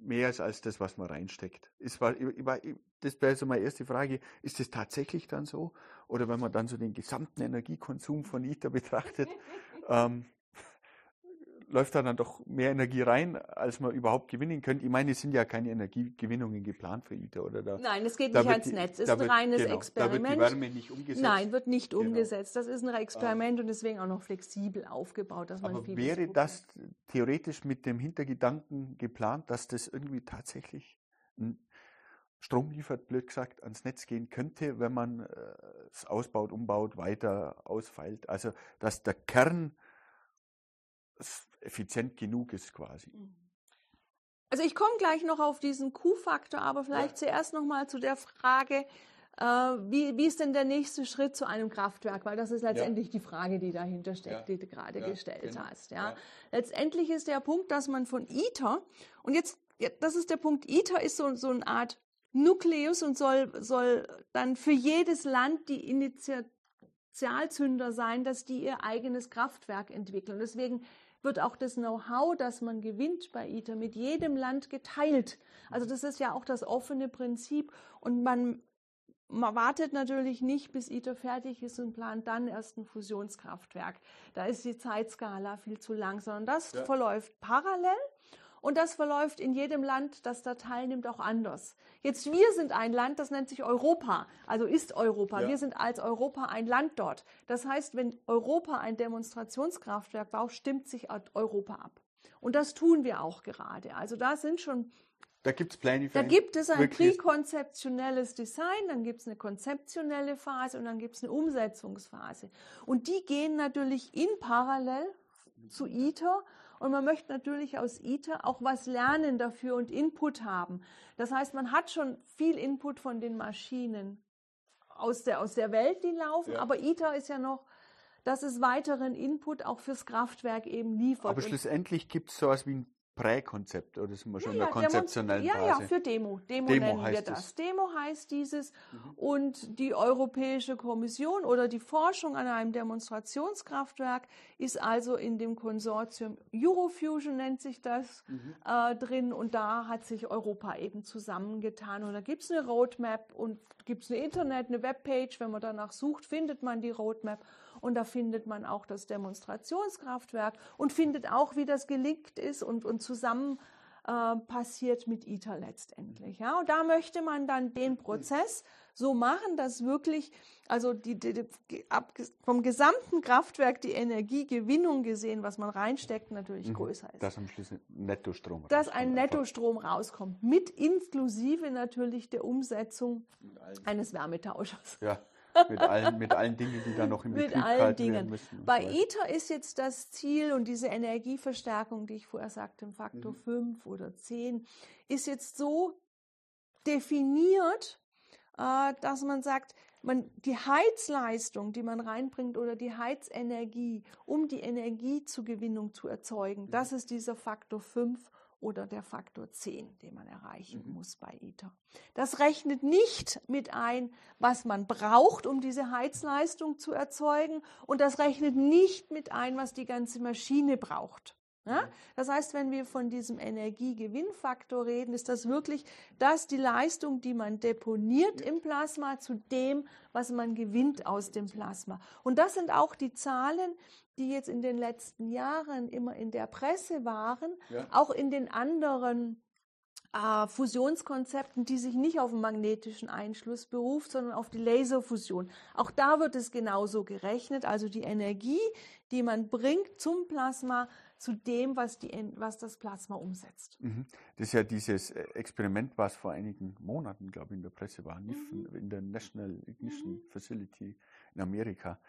mehr ist als das, was man reinsteckt. Ist, war, das wäre so meine erste Frage. Ist das tatsächlich dann so? Oder wenn man dann so den gesamten Energiekonsum von ITER betrachtet, ähm, läuft da dann doch mehr Energie rein, als man überhaupt gewinnen könnte. Ich meine, es sind ja keine Energiegewinnungen geplant für ITER, oder? Da, Nein, es geht nicht ans die, Netz. Es ist ein reines genau, Experiment. Da wird die Wärme nicht umgesetzt. Nein, wird nicht genau. umgesetzt. Das ist ein Experiment ah. und deswegen auch noch flexibel aufgebaut, dass man Aber wäre das theoretisch mit dem Hintergedanken geplant, dass das irgendwie tatsächlich Strom liefert, blöd gesagt, ans Netz gehen könnte, wenn man äh, es ausbaut, umbaut, weiter ausfeilt. Also, dass der Kern effizient genug ist quasi. Mhm. Also ich komme gleich noch auf diesen Q-Faktor, aber vielleicht ja. zuerst noch mal zu der Frage, äh, wie, wie ist denn der nächste Schritt zu einem Kraftwerk? Weil das ist letztendlich ja. die Frage, die dahinter steckt, ja. die du gerade gestellt genau. hast. Ja? Letztendlich ist der Punkt, dass man von ITER, und jetzt, das ist der Punkt, ITER ist so, so eine Art Nukleus und soll, soll dann für jedes Land die Initialzünder sein, dass die ihr eigenes Kraftwerk entwickeln. Deswegen wird auch das Know-how, das man gewinnt bei ITER, mit jedem Land geteilt. Also das ist ja auch das offene Prinzip. Und man, man wartet natürlich nicht, bis ITER fertig ist und plant dann erst ein Fusionskraftwerk. Da ist die Zeitskala viel zu lang, sondern das ja. verläuft parallel. Und das verläuft in jedem Land, das da teilnimmt, auch anders. Jetzt wir sind ein Land, das nennt sich Europa, also ist Europa. Ja. Wir sind als Europa ein Land dort. Das heißt, wenn Europa ein Demonstrationskraftwerk baut, stimmt sich Europa ab. Und das tun wir auch gerade. Also da sind schon da gibt es Pläne für Da gibt es ein präkonzeptionelles Design, dann gibt es eine konzeptionelle Phase und dann gibt es eine Umsetzungsphase. Und die gehen natürlich in parallel zu ITER und man möchte natürlich aus ITER auch was lernen dafür und Input haben. Das heißt, man hat schon viel Input von den Maschinen aus der, aus der Welt, die laufen, ja. aber ITER ist ja noch, dass es weiteren Input auch fürs Kraftwerk eben liefert. Aber schlussendlich gibt es sowas wie ein Präkonzept oder sind wir schon ja, in der konzeptionellen Phase? Ja, ja, für Demo. Demo, Demo nennen wir das. Es. Demo heißt dieses mhm. und die Europäische Kommission oder die Forschung an einem Demonstrationskraftwerk ist also in dem Konsortium Eurofusion nennt sich das mhm. äh, drin und da hat sich Europa eben zusammengetan und da gibt es eine Roadmap und gibt es eine Internet, eine Webpage, wenn man danach sucht, findet man die Roadmap und da findet man auch das Demonstrationskraftwerk und findet auch, wie das gelingt ist und, und zusammen äh, passiert mit ITER letztendlich. Ja? Und da möchte man dann den Prozess so machen, dass wirklich, also die, die, die, ab, vom gesamten Kraftwerk die Energiegewinnung gesehen, was man reinsteckt, natürlich mhm. größer ist. Dass am Schluss Nettostrom Dass ein Nettostrom rauskommt, mit inklusive natürlich der Umsetzung eines Wärmetauschers. Ja mit, allen, mit allen Dingen, die da noch im Betrieb allen Dingen. müssen. Bei so ITER ist jetzt das Ziel und diese Energieverstärkung, die ich vorher sagte, im Faktor mhm. 5 oder 10, ist jetzt so definiert, äh, dass man sagt, man, die Heizleistung, die man reinbringt oder die Heizenergie, um die Energiezugewinnung zu erzeugen, mhm. das ist dieser Faktor 5 oder der Faktor 10, den man erreichen mhm. muss bei ITER. Das rechnet nicht mit ein, was man braucht, um diese Heizleistung zu erzeugen und das rechnet nicht mit ein, was die ganze Maschine braucht. Ja? Das heißt, wenn wir von diesem Energiegewinnfaktor reden, ist das wirklich das die Leistung, die man deponiert im Plasma zu dem, was man gewinnt aus dem Plasma. Und das sind auch die Zahlen, die jetzt in den letzten Jahren immer in der Presse waren, ja. auch in den anderen äh, Fusionskonzepten, die sich nicht auf den magnetischen Einschluss beruft, sondern auf die Laserfusion. Auch da wird es genauso gerechnet. Also die Energie, die man bringt zum Plasma, zu dem, was, die, was das Plasma umsetzt. Mhm. Das ist ja dieses äh, Experiment, was vor einigen Monaten, glaube ich, in der Presse war, mhm. in der National Ignition mhm. Facility in Amerika.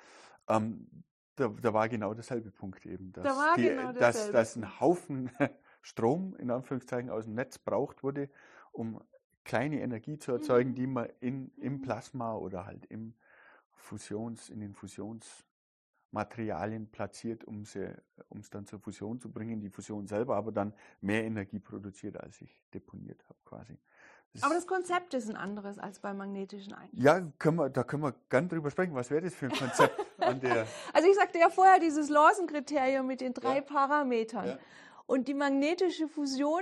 Ähm, da, da, war genau derselbe Punkt eben, dass, da die, genau dass, dass ein Haufen Strom in Anführungszeichen aus dem Netz braucht wurde, um kleine Energie zu erzeugen, mhm. die man in, im mhm. Plasma oder halt im Fusions, in den Fusions Materialien platziert, um es dann zur Fusion zu bringen. Die Fusion selber aber dann mehr Energie produziert, als ich deponiert habe quasi. Das aber das Konzept ist ein anderes als beim magnetischen Einschluss. Ja, können wir, da können wir gern drüber sprechen. Was wäre das für ein Konzept? Also ich sagte ja vorher dieses Lawson-Kriterium mit den drei ja. Parametern. Ja. Und die magnetische Fusion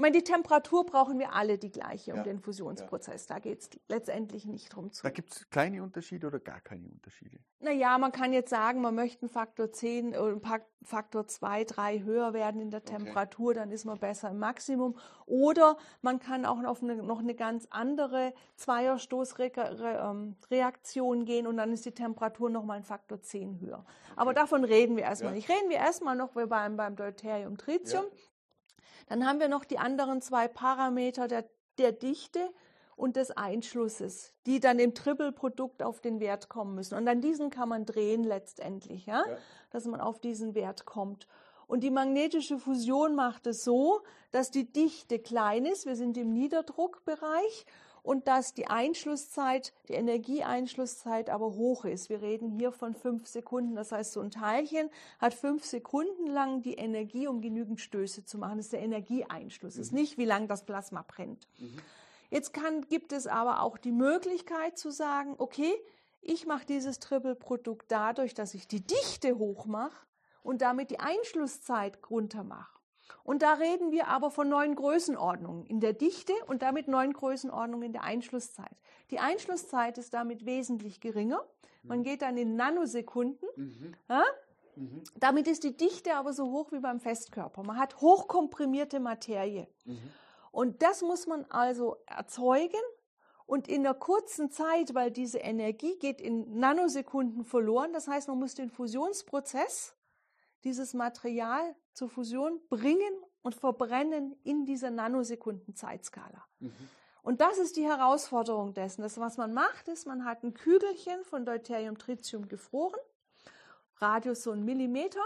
ich meine, die Temperatur brauchen wir alle die gleiche um ja, den Fusionsprozess. Da geht es letztendlich nicht drum zu. Da gibt es kleine Unterschiede oder gar keine Unterschiede? Naja, man kann jetzt sagen, man möchte einen Faktor 10 oder äh, Faktor 2, 3 höher werden in der Temperatur, okay. dann ist man besser im Maximum. Oder man kann auch auf eine, noch eine ganz andere Zweierstoßreaktion ähm, gehen und dann ist die Temperatur nochmal ein Faktor 10 höher. Okay. Aber davon reden wir erstmal ja. nicht. Reden wir erstmal noch beim, beim Deuterium-Tritium. Ja. Dann haben wir noch die anderen zwei Parameter der, der Dichte und des Einschlusses, die dann im Triple-Produkt auf den Wert kommen müssen. Und an diesen kann man drehen letztendlich, ja? ja? dass man auf diesen Wert kommt. Und die magnetische Fusion macht es so, dass die Dichte klein ist. Wir sind im Niederdruckbereich und dass die Einschlusszeit, die Energieeinschlusszeit aber hoch ist. Wir reden hier von fünf Sekunden. Das heißt, so ein Teilchen hat fünf Sekunden lang die Energie, um genügend Stöße zu machen. Das ist der Energieeinschluss. Das ist mhm. nicht, wie lange das Plasma brennt. Mhm. Jetzt kann, gibt es aber auch die Möglichkeit zu sagen, okay, ich mache dieses Triple-Produkt dadurch, dass ich die Dichte hoch mache und damit die Einschlusszeit runter mache. Und da reden wir aber von neuen Größenordnungen in der Dichte und damit neuen Größenordnungen in der Einschlusszeit. Die Einschlusszeit ist damit wesentlich geringer. Man geht dann in Nanosekunden. Mhm. Ja? Mhm. Damit ist die Dichte aber so hoch wie beim Festkörper. Man hat hochkomprimierte Materie. Mhm. Und das muss man also erzeugen und in einer kurzen Zeit, weil diese Energie geht in Nanosekunden verloren. Das heißt, man muss den Fusionsprozess dieses Material zur Fusion bringen und verbrennen in dieser Nanosekunden-Zeitskala. Mhm. Und das ist die Herausforderung dessen. Das, was man macht, ist, man hat ein Kügelchen von Deuterium Tritium gefroren, Radius so ein Millimeter.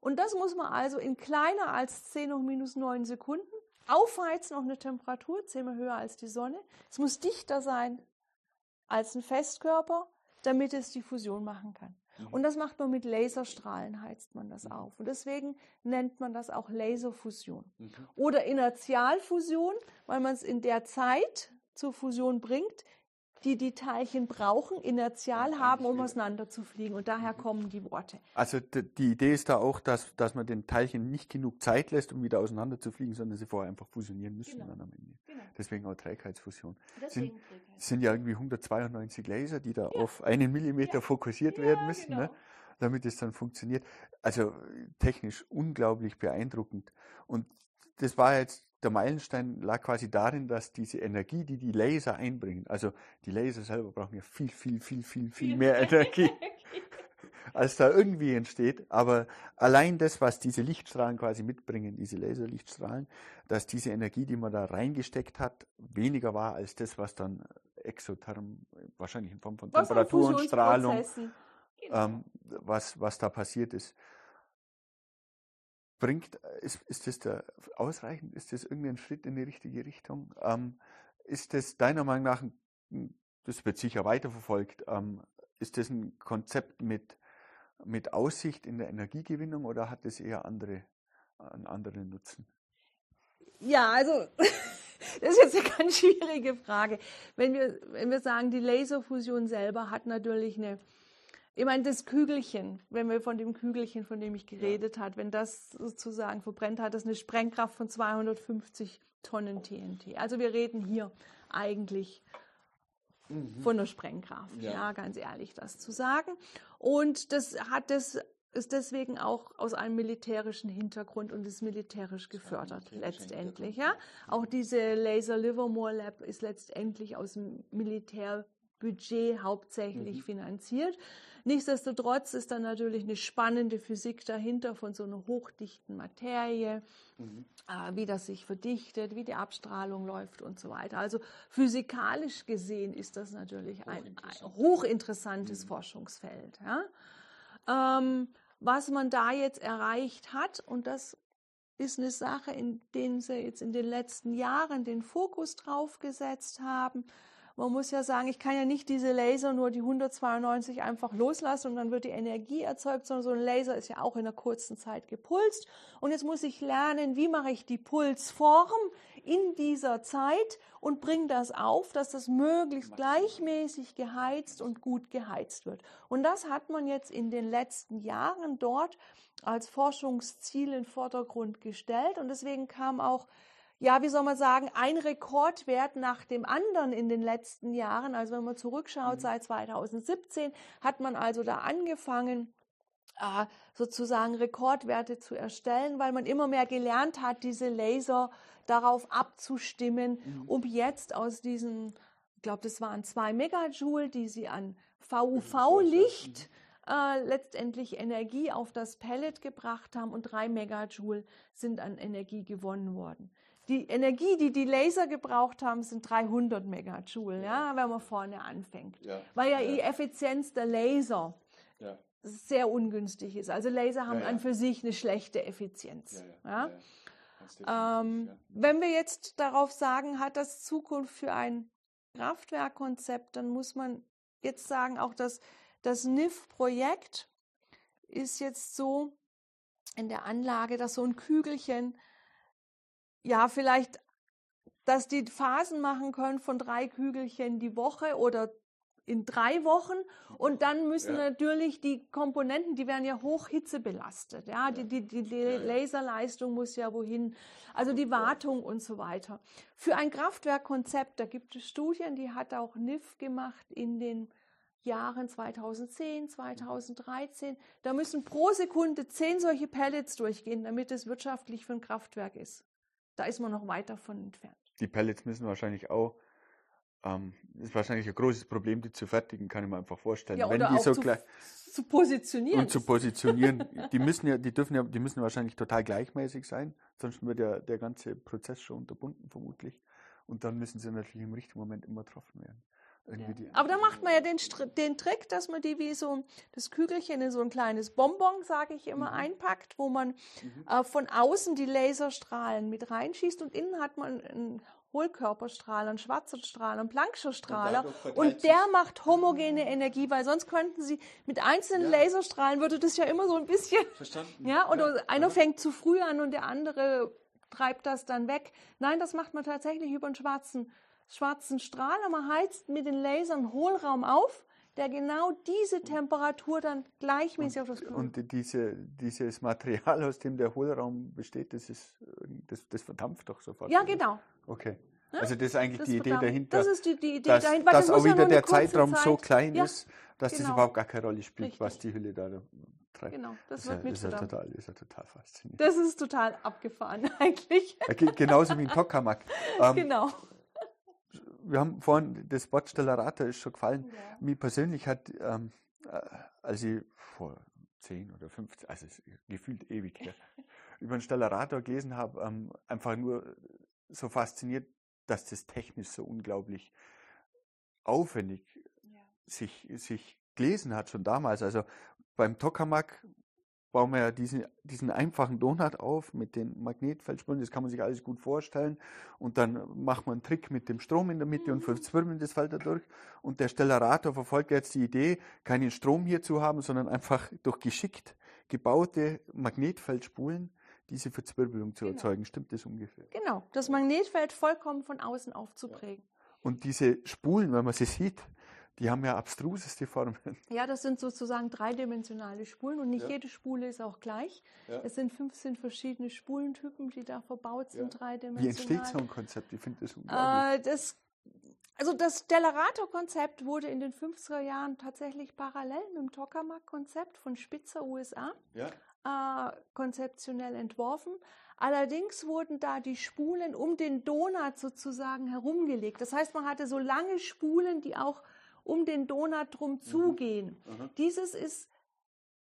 Und das muss man also in kleiner als 10 hoch minus 9 Sekunden aufheizen auf eine Temperatur, zehnmal höher als die Sonne. Es muss dichter sein als ein Festkörper, damit es die Fusion machen kann. Mhm. Und das macht man mit Laserstrahlen, heizt man das mhm. auf. Und deswegen nennt man das auch Laserfusion. Mhm. Oder Inertialfusion, weil man es in der Zeit zur Fusion bringt, die die Teilchen brauchen, inertial haben, um auseinanderzufliegen. Und daher kommen die Worte. Also die Idee ist da auch, dass, dass man den Teilchen nicht genug Zeit lässt, um wieder auseinanderzufliegen, sondern sie vorher einfach fusionieren müssen genau. dann am Ende. Genau. Deswegen auch Trägheitsfusion. Deswegen sind, sind ja irgendwie 192 Laser, die da ja. auf einen Millimeter ja. fokussiert ja, werden müssen, ne, genau. ne, damit es dann funktioniert. Also technisch unglaublich beeindruckend. Und das war jetzt der Meilenstein lag quasi darin, dass diese Energie, die die Laser einbringen, also die Laser selber brauchen ja viel, viel, viel, viel, viel mehr Energie, als da irgendwie entsteht. Aber allein das, was diese Lichtstrahlen quasi mitbringen, diese Laserlichtstrahlen, dass diese Energie, die man da reingesteckt hat, weniger war als das, was dann exotherm, wahrscheinlich in Form von Temperatur und Strahlung, genau. ähm, was, was da passiert ist bringt, ist, ist das da ausreichend? Ist das irgendein Schritt in die richtige Richtung? Ähm, ist das deiner Meinung nach, das wird sicher weiterverfolgt, ähm, ist das ein Konzept mit, mit Aussicht in der Energiegewinnung oder hat das eher andere, einen anderen Nutzen? Ja, also das ist jetzt eine ganz schwierige Frage. Wenn wir, wenn wir sagen, die Laserfusion selber hat natürlich eine ich meine, das Kügelchen, wenn wir von dem Kügelchen, von dem ich geredet ja. habe, wenn das sozusagen verbrennt, hat das eine Sprengkraft von 250 Tonnen TNT. Also wir reden hier eigentlich mhm. von einer Sprengkraft, ja. ja. ganz ehrlich, das zu sagen. Und das hat das ist deswegen auch aus einem militärischen Hintergrund und ist militärisch gefördert letztendlich. Ja, auch diese Laser Livermore Lab ist letztendlich aus dem Militär Budget hauptsächlich mhm. finanziert. Nichtsdestotrotz ist da natürlich eine spannende Physik dahinter von so einer hochdichten Materie, mhm. äh, wie das sich verdichtet, wie die Abstrahlung läuft und so weiter. Also physikalisch gesehen ist das natürlich ein, ein hochinteressantes mhm. Forschungsfeld. Ja? Ähm, was man da jetzt erreicht hat, und das ist eine Sache, in der sie jetzt in den letzten Jahren den Fokus drauf gesetzt haben, man muss ja sagen, ich kann ja nicht diese Laser nur die 192 einfach loslassen und dann wird die Energie erzeugt, sondern so ein Laser ist ja auch in einer kurzen Zeit gepulst. Und jetzt muss ich lernen, wie mache ich die Pulsform in dieser Zeit und bringe das auf, dass das möglichst gleichmäßig geheizt und gut geheizt wird. Und das hat man jetzt in den letzten Jahren dort als Forschungsziel in den Vordergrund gestellt. Und deswegen kam auch ja, wie soll man sagen, ein Rekordwert nach dem anderen in den letzten Jahren. Also wenn man zurückschaut, mhm. seit 2017 hat man also da angefangen, äh, sozusagen Rekordwerte zu erstellen, weil man immer mehr gelernt hat, diese Laser darauf abzustimmen, mhm. um jetzt aus diesen, ich glaube, das waren zwei Megajoule, die sie an VUV-Licht mhm. äh, letztendlich Energie auf das Pellet gebracht haben und drei Megajoule sind an Energie gewonnen worden die Energie, die die Laser gebraucht haben, sind 300 Megajoule, ja. ja wenn man vorne anfängt. Ja. Weil ja, ja, die Effizienz der Laser sehr ungünstig ist. Also Laser haben an für sich eine schlechte Effizienz. Ähm, wenn wir jetzt darauf sagen, hat das Zukunft für ein Kraftwerkkonzept, dann muss man jetzt sagen, auch das, das NIF-Projekt ist jetzt so in der Anlage, dass so ein Kügelchen ja, vielleicht, dass die Phasen machen können von drei Kügelchen die Woche oder in drei Wochen und dann müssen ja. natürlich die Komponenten, die werden ja hoch hitzebelastet. Ja, ja. Die, die, die, die Laserleistung muss ja wohin, also die Wartung und so weiter. Für ein Kraftwerkkonzept, da gibt es Studien, die hat auch NIF gemacht in den Jahren 2010, 2013. Da müssen pro Sekunde zehn solche Pellets durchgehen, damit es wirtschaftlich für ein Kraftwerk ist da ist man noch weit davon entfernt. Die Pellets müssen wahrscheinlich auch, ähm, ist wahrscheinlich ein großes Problem, die zu fertigen, kann ich mir einfach vorstellen. Ja, Wenn die so zu, zu positionieren. Und zu positionieren. die müssen ja, die dürfen ja, die müssen wahrscheinlich total gleichmäßig sein, sonst wird ja der ganze Prozess schon unterbunden vermutlich. Und dann müssen sie natürlich im richtigen Moment immer getroffen werden. Aber da macht man ja den, den, Trick, dass man die wie so das Kügelchen in so ein kleines Bonbon, sage ich immer, mhm. einpackt, wo man mhm. äh, von außen die Laserstrahlen mit reinschießt und innen hat man einen Hohlkörperstrahler, einen schwarzen Strahler, einen Planck'scher Strahler und, und der macht homogene Energie, weil sonst könnten sie mit einzelnen ja. Laserstrahlen würde das ja immer so ein bisschen Verstanden. ja oder ja. einer fängt zu früh an und der andere treibt das dann weg. Nein, das macht man tatsächlich über einen schwarzen schwarzen Strahler. Man heizt mit den Lasern Hohlraum auf, der genau diese Temperatur dann gleichmäßig und, auf das Kühl. Und diese, dieses Material, aus dem der Hohlraum besteht, das, ist, das, das verdampft doch sofort. Ja, genau. Okay. Also das ist eigentlich das die Idee dahinter. Das ist die, die Idee dass, dahinter. Dass auch wieder der Zeitraum Zeit. so klein ja, ist, dass genau. das überhaupt gar keine Rolle spielt, Richtig. was die Hülle da treibt. Genau, das, das wird ja, ist ja total, ist ja total faszinierend. Das ist total abgefahren eigentlich. Genauso wie ein Tokamak. Ähm, genau wir haben vorhin, das Wort Stellarator ist schon gefallen. Ja. Mir persönlich hat, ähm, äh, als ich vor 10 oder 15, also gefühlt ewig her, über einen Stellarator gelesen habe, ähm, einfach nur so fasziniert, dass das technisch so unglaublich aufwendig ja. sich, sich gelesen hat, schon damals. Also beim Tokamak bauen wir ja diesen, diesen einfachen Donut auf mit den Magnetfeldspulen, das kann man sich alles gut vorstellen. Und dann macht man einen Trick mit dem Strom in der Mitte und verzwirbeln das Feld dadurch. Und der Stellarator verfolgt jetzt die Idee, keinen Strom hier zu haben, sondern einfach durch geschickt gebaute Magnetfeldspulen diese Verzwirbelung zu genau. erzeugen. Stimmt das ungefähr? Genau, das Magnetfeld vollkommen von außen aufzuprägen. Ja. Und diese Spulen, wenn man sie sieht, die haben ja abstruseste Formen. Ja, das sind sozusagen dreidimensionale Spulen und nicht ja. jede Spule ist auch gleich. Ja. Es sind 15 verschiedene Spulentypen, die da verbaut sind, ja. dreidimensional. Wie entsteht so ein Konzept? Ich finde das unglaublich. Äh, das, also das Stellarator-Konzept wurde in den 50er Jahren tatsächlich parallel mit dem Tokamak-Konzept von Spitzer USA äh, konzeptionell entworfen. Allerdings wurden da die Spulen um den Donut sozusagen herumgelegt. Das heißt, man hatte so lange Spulen, die auch um den Donut drum mhm. zugehen. Mhm. Dieses ist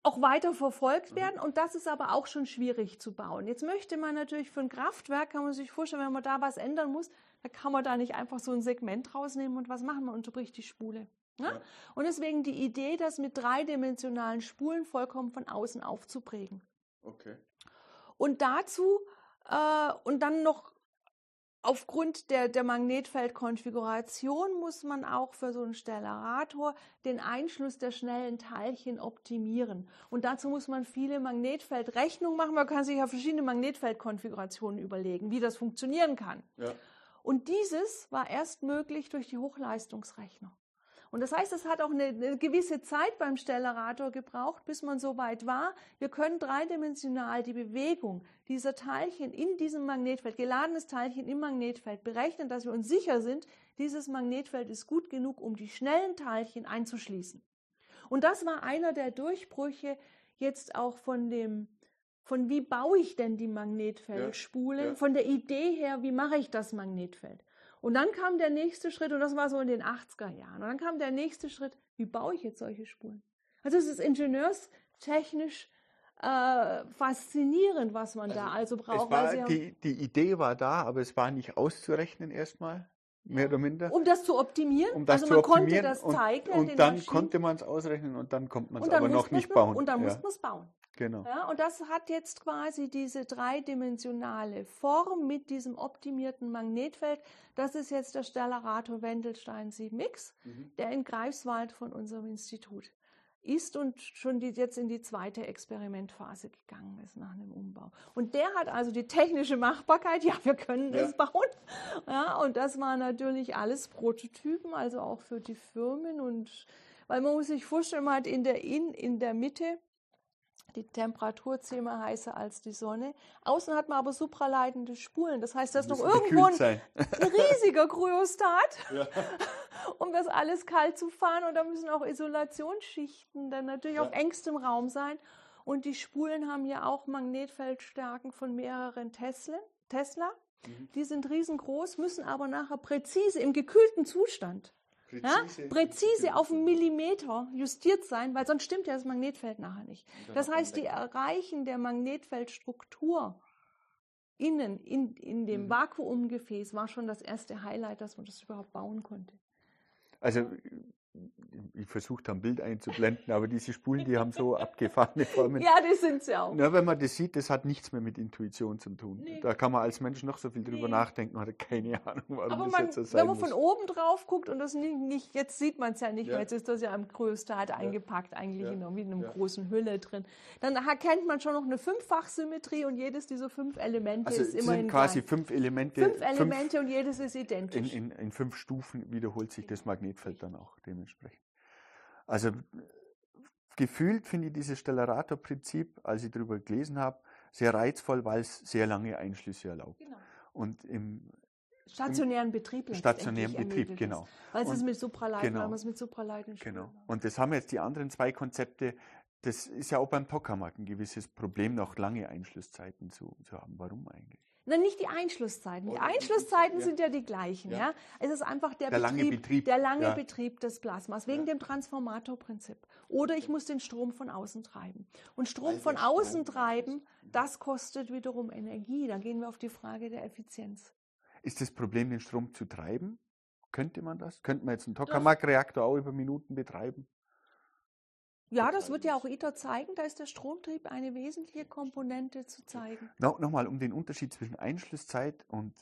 auch weiter verfolgt mhm. werden und das ist aber auch schon schwierig zu bauen. Jetzt möchte man natürlich für ein Kraftwerk, kann man sich vorstellen, wenn man da was ändern muss, da kann man da nicht einfach so ein Segment rausnehmen und was machen, man unterbricht die Spule. Ja? Ja. Und deswegen die Idee, das mit dreidimensionalen Spulen vollkommen von außen aufzuprägen. Okay. Und dazu äh, und dann noch Aufgrund der, der Magnetfeldkonfiguration muss man auch für so einen Stellarator den Einschluss der schnellen Teilchen optimieren. Und dazu muss man viele Magnetfeldrechnungen machen. Man kann sich ja verschiedene Magnetfeldkonfigurationen überlegen, wie das funktionieren kann. Ja. Und dieses war erst möglich durch die Hochleistungsrechner. Und das heißt, es hat auch eine, eine, gewisse Zeit beim Stellarator gebraucht, bis man so weit war. Wir können dreidimensional die Bewegung dieser Teilchen in diesem Magnetfeld, geladenes Teilchen im Magnetfeld berechnen, dass wir uns sicher sind, dieses Magnetfeld ist gut genug, um die schnellen Teilchen einzuschließen. Und das war einer der Durchbrüche jetzt auch von dem von wie baue ich denn die Magnetfeldspulen, ja, ja. von der Idee her, wie mache ich das Magnetfeld. Und dann kam der nächste Schritt, und das war so in den 80er Jahren. Und dann kam der nächste Schritt, wie baue ich jetzt solche Spulen? Also es ist ingenieurstechnisch äh, faszinierend, was man also da also braucht. War, die, die Idee war da, aber es war nicht auszurechnen erstmal. Mehr oder minder. Um das zu optimieren? Um das also man konnte das zeigen. Und, und dann Maschinen. konnte man es ausrechnen und dann kommt man es aber noch nicht bauen. Und dann ja. muss man es bauen. Genau. Ja, und das hat jetzt quasi diese dreidimensionale Form mit diesem optimierten Magnetfeld. Das ist jetzt der Stellarator Wendelstein 7X, mhm. der in Greifswald von unserem Institut ist und schon die, jetzt in die zweite Experimentphase gegangen ist nach einem Umbau. Und der hat also die technische Machbarkeit, ja, wir können ja. es bauen. Ja, und das waren natürlich alles Prototypen, also auch für die Firmen und weil man muss sich vorstellen, man hat in der, in, in der Mitte die Temperatur zehnmal heißer als die Sonne. Außen hat man aber supraleitende Spulen. Das heißt, da ist noch irgendwo ein, ein, riesiger Kryostat, ja. um das alles kalt zu fahren. Und da müssen auch Isolationsschichten dann natürlich ja. auf engstem Raum sein. Und die Spulen haben ja auch Magnetfeldstärken von mehreren Tesla. Tesla. Mhm. Die sind riesengroß, müssen aber nachher präzise im gekühlten Zustand Präzise, ja, präzise auf einen Millimeter justiert sein, weil sonst stimmt ja das Magnetfeld nachher nicht. Das heißt, die Erreichen der Magnetfeldstruktur innen in, in dem mhm. Vakuumgefäß war schon das erste Highlight, dass man das überhaupt bauen konnte. Also ich versuche da ein Bild einzublenden, aber diese Spulen, die haben so abgefahrene Formen. Ja, das sind sie auch. Ja, wenn man das sieht, das hat nichts mehr mit Intuition zu tun. Nee. Da kann man als Mensch noch so viel drüber nee. nachdenken, man hat keine Ahnung, warum aber das man, jetzt so sein Wenn man muss. von oben drauf guckt und das nicht, jetzt sieht man es ja nicht ja. mehr, jetzt ist das ja am Größtat ja. eingepackt, eigentlich ja. in, einer, in einer großen Hülle drin. Dann erkennt man schon noch eine Fünffachsymmetrie und jedes dieser fünf Elemente also ist immerhin sind quasi gleich. fünf Elemente. Fünf Elemente fünf, und jedes ist identisch. In, in, in fünf Stufen wiederholt sich das Magnetfeld dann auch dementsprechend. Also gefühlt finde ich dieses Stellarator-Prinzip, als ich darüber gelesen habe, sehr reizvoll, weil es sehr lange Einschlüsse erlaubt. Genau. Und im stationären Betrieb stationären Betrieb, genau. Weil es ist mit Supraleiten, genau. weil man es mit Supraleiten Genau. Und das haben jetzt die anderen zwei Konzepte. Das ist ja auch beim Tokamak ein gewisses Problem, noch lange Einschlusszeiten zu, zu haben. Warum eigentlich? Nein, nicht die Einschlusszeiten. Die Einschlusszeiten sind ja die gleichen. Ja. ja. Es ist einfach der, der Betrieb, lange Betrieb, der lange ja. Betrieb des Plasmas wegen ja. dem Transformatorprinzip. Oder ich muss den Strom von außen treiben. Und Strom Weil von außen treiben, das kostet wiederum Energie. Da gehen wir auf die Frage der Effizienz. Ist das Problem, den Strom zu treiben? Könnte man das? Könnte man jetzt einen Tokamak-Reaktor auch über Minuten betreiben? Ja, das wird ja auch ITER zeigen, da ist der Stromtrieb eine wesentliche Komponente zu zeigen. No, Nochmal, um den Unterschied zwischen Einschlusszeit und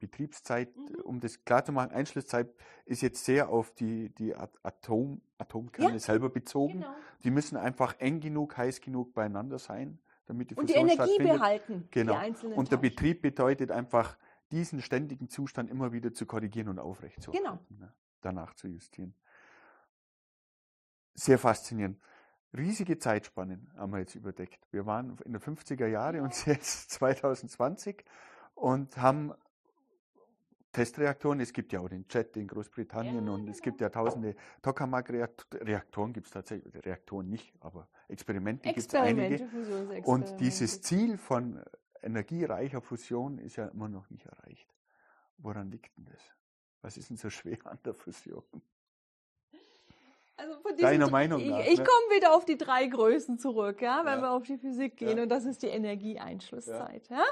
Betriebszeit, mhm. um das klar zu machen, Einschlusszeit ist jetzt sehr auf die, die Atom, Atomkerne ja, selber bezogen. Genau. Die müssen einfach eng genug, heiß genug beieinander sein, damit die Fusion Und die Energie behalten. Genau. und der Betrieb bedeutet einfach, diesen ständigen Zustand immer wieder zu korrigieren und aufrechtzuerhalten. Genau. Ne? Danach zu justieren. Sehr faszinierend riesige Zeitspannen haben wir jetzt überdeckt. Wir waren in den 50er Jahren und jetzt 2020 und haben Testreaktoren. Es gibt ja auch den Jet in Großbritannien ja, und es gibt ja tausende Tokamak-Reaktoren, gibt es tatsächlich, Reaktoren nicht, aber Experimente, gibt es einige. Und dieses Ziel von energiereicher Fusion ist ja immer noch nicht erreicht. Woran liegt denn das? Was ist denn so schwer an der Fusion? Also Deiner Meinung ich, nach. Ich, ne? komme wieder auf die drei Größen zurück, ja, wenn ja. wir auf die Physik gehen. Ja. Und das ist die Energieeinschlusszeit. Ja.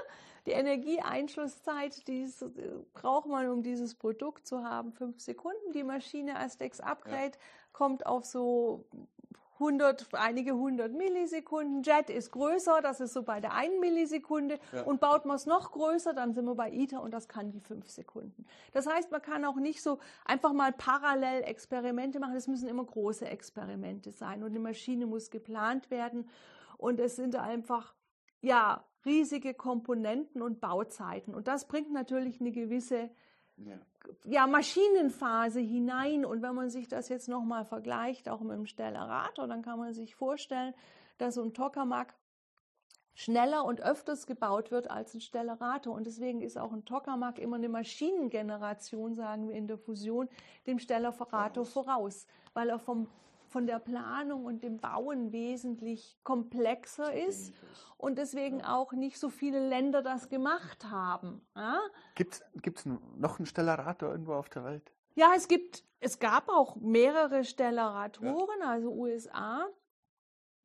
Die Energieeinschlusszeit, die ist, braucht man, um dieses Produkt zu haben, fünf Sekunden. Die Maschine als Dex Upgrade kommt auf so 100, einige hundert Millisekunden. Jet ist größer, das ist so bei der einen Millisekunde. Ja. Und baut man es noch größer, dann sind wir bei ITER und das kann die fünf Sekunden. Das heißt, man kann auch nicht so einfach mal parallel Experimente machen. Es müssen immer große Experimente sein und die Maschine muss geplant werden. Und es sind einfach, ja, riesige Komponenten und Bauzeiten. Und das bringt natürlich eine gewisse ja. Maschinenphase hinein. Und wenn man sich das jetzt nochmal vergleicht, auch mit dem Stellarator, dann kann man sich vorstellen, dass so ein Tokamak schneller und öfters gebaut wird als ein Stellarator. Und deswegen ist auch ein Tokamak immer eine Maschinengeneration, sagen wir in der Fusion, dem Stellarator voraus, weil er vom von der Planung und dem Bauen wesentlich komplexer ist und deswegen auch nicht so viele Länder das gemacht haben. Ja? Gibt es noch einen Stellarator irgendwo auf der Welt? Ja, es gibt, es gab auch mehrere Stellaratoren, ja. also USA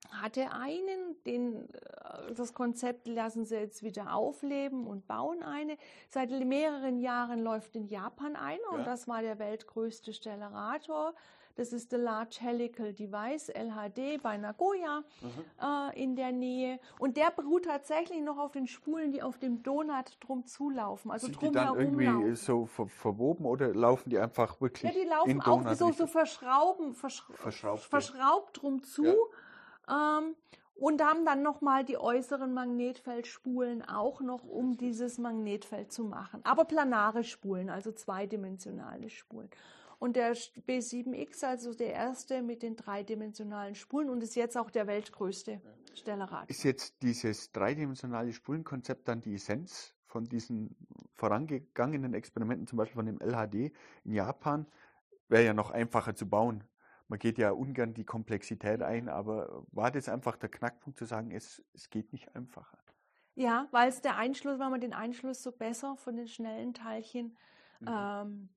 hatte einen, den, äh, das Konzept lassen sie jetzt wieder aufleben und bauen eine. Seit mehreren Jahren läuft in Japan einer ja. und das war der weltgrößte Stellarator. Das ist der Large Helical Device, LHD, bei Nagoya äh, in der Nähe. Und der beruht tatsächlich noch auf den Spulen, die auf dem Donut drum zulaufen. Also Sind drum die dann irgendwie laufen. so ver verwoben oder laufen die einfach wirklich? Ja, die laufen auch so, so verschrauben, versch verschraubt, verschraubt drum zu. Ja. Ähm, und haben dann nochmal die äußeren Magnetfeldspulen auch noch, um dieses Magnetfeld zu machen. Aber planare Spulen, also zweidimensionale Spulen und der B7X, also der erste mit den dreidimensionalen Spulen und ist jetzt auch der weltgrößte Stellarad. Ist jetzt dieses dreidimensionale Spulenkonzept dann die Essenz von diesen vorangegangenen Experimenten, zum Beispiel von dem LHD in Japan? Wäre ja noch einfacher zu bauen. Man geht ja ungern die Komplexität ein, aber war das einfach der Knackpunkt zu sagen, es, es geht nicht einfacher? Ja, weil es der Einschluss, weil man den Einschluss so besser von den schnellen Teilchen mhm. ähm,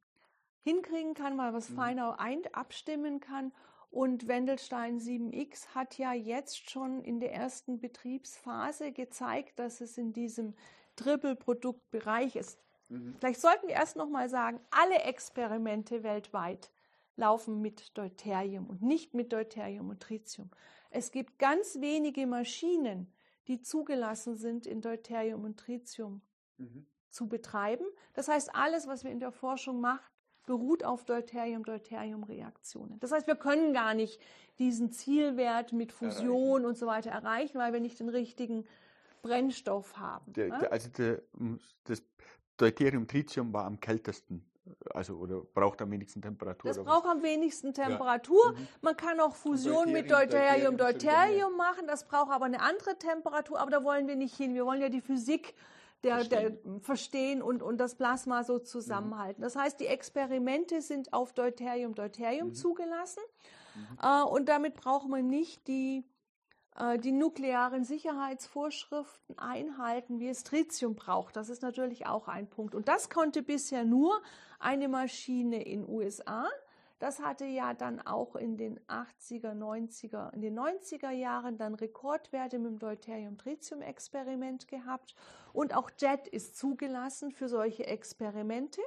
hinkriegen kann, mal was mhm. feiner ein, abstimmen kann. Und Wendelstein 7X hat ja jetzt schon in der ersten Betriebsphase gezeigt, dass es in diesem Triple-Produktbereich ist. Mhm. Vielleicht sollten wir erst noch mal sagen, alle Experimente weltweit laufen mit Deuterium und nicht mit Deuterium und Tritium. Es gibt ganz wenige Maschinen, die zugelassen sind, in Deuterium und Tritium mhm. zu betreiben. Das heißt, alles, was wir in der Forschung machen, beruht auf Deuterium-Deuterium-Reaktionen. Das heißt, wir können gar nicht diesen Zielwert mit Fusion erreichen. und so weiter erreichen, weil wir nicht den richtigen Brennstoff haben. Der, der, also der, das Deuterium-Tritium war am kältesten. Also oder braucht am wenigsten Temperatur? Das braucht am wenigsten Temperatur. Ja. Mhm. Man kann auch Fusion Deuterium, mit Deuterium, Deuterium, Deuterium machen. Das braucht aber eine andere Temperatur. Aber da wollen wir nicht hin. Wir wollen ja die Physik der verstehen, der, verstehen und, und das Plasma so zusammenhalten. Mhm. Das heißt, die Experimente sind auf Deuterium, Deuterium mhm. zugelassen mhm. Äh, und damit braucht man nicht die, äh, die nuklearen Sicherheitsvorschriften einhalten, wie es Tritium braucht. Das ist natürlich auch ein Punkt. Und das konnte bisher nur eine Maschine in USA. Das hatte ja dann auch in den 80er, 90er, in den 90er Jahren dann Rekordwerte mit dem Deuterium-Tritium-Experiment gehabt. Und auch JET ist zugelassen für solche Experimente.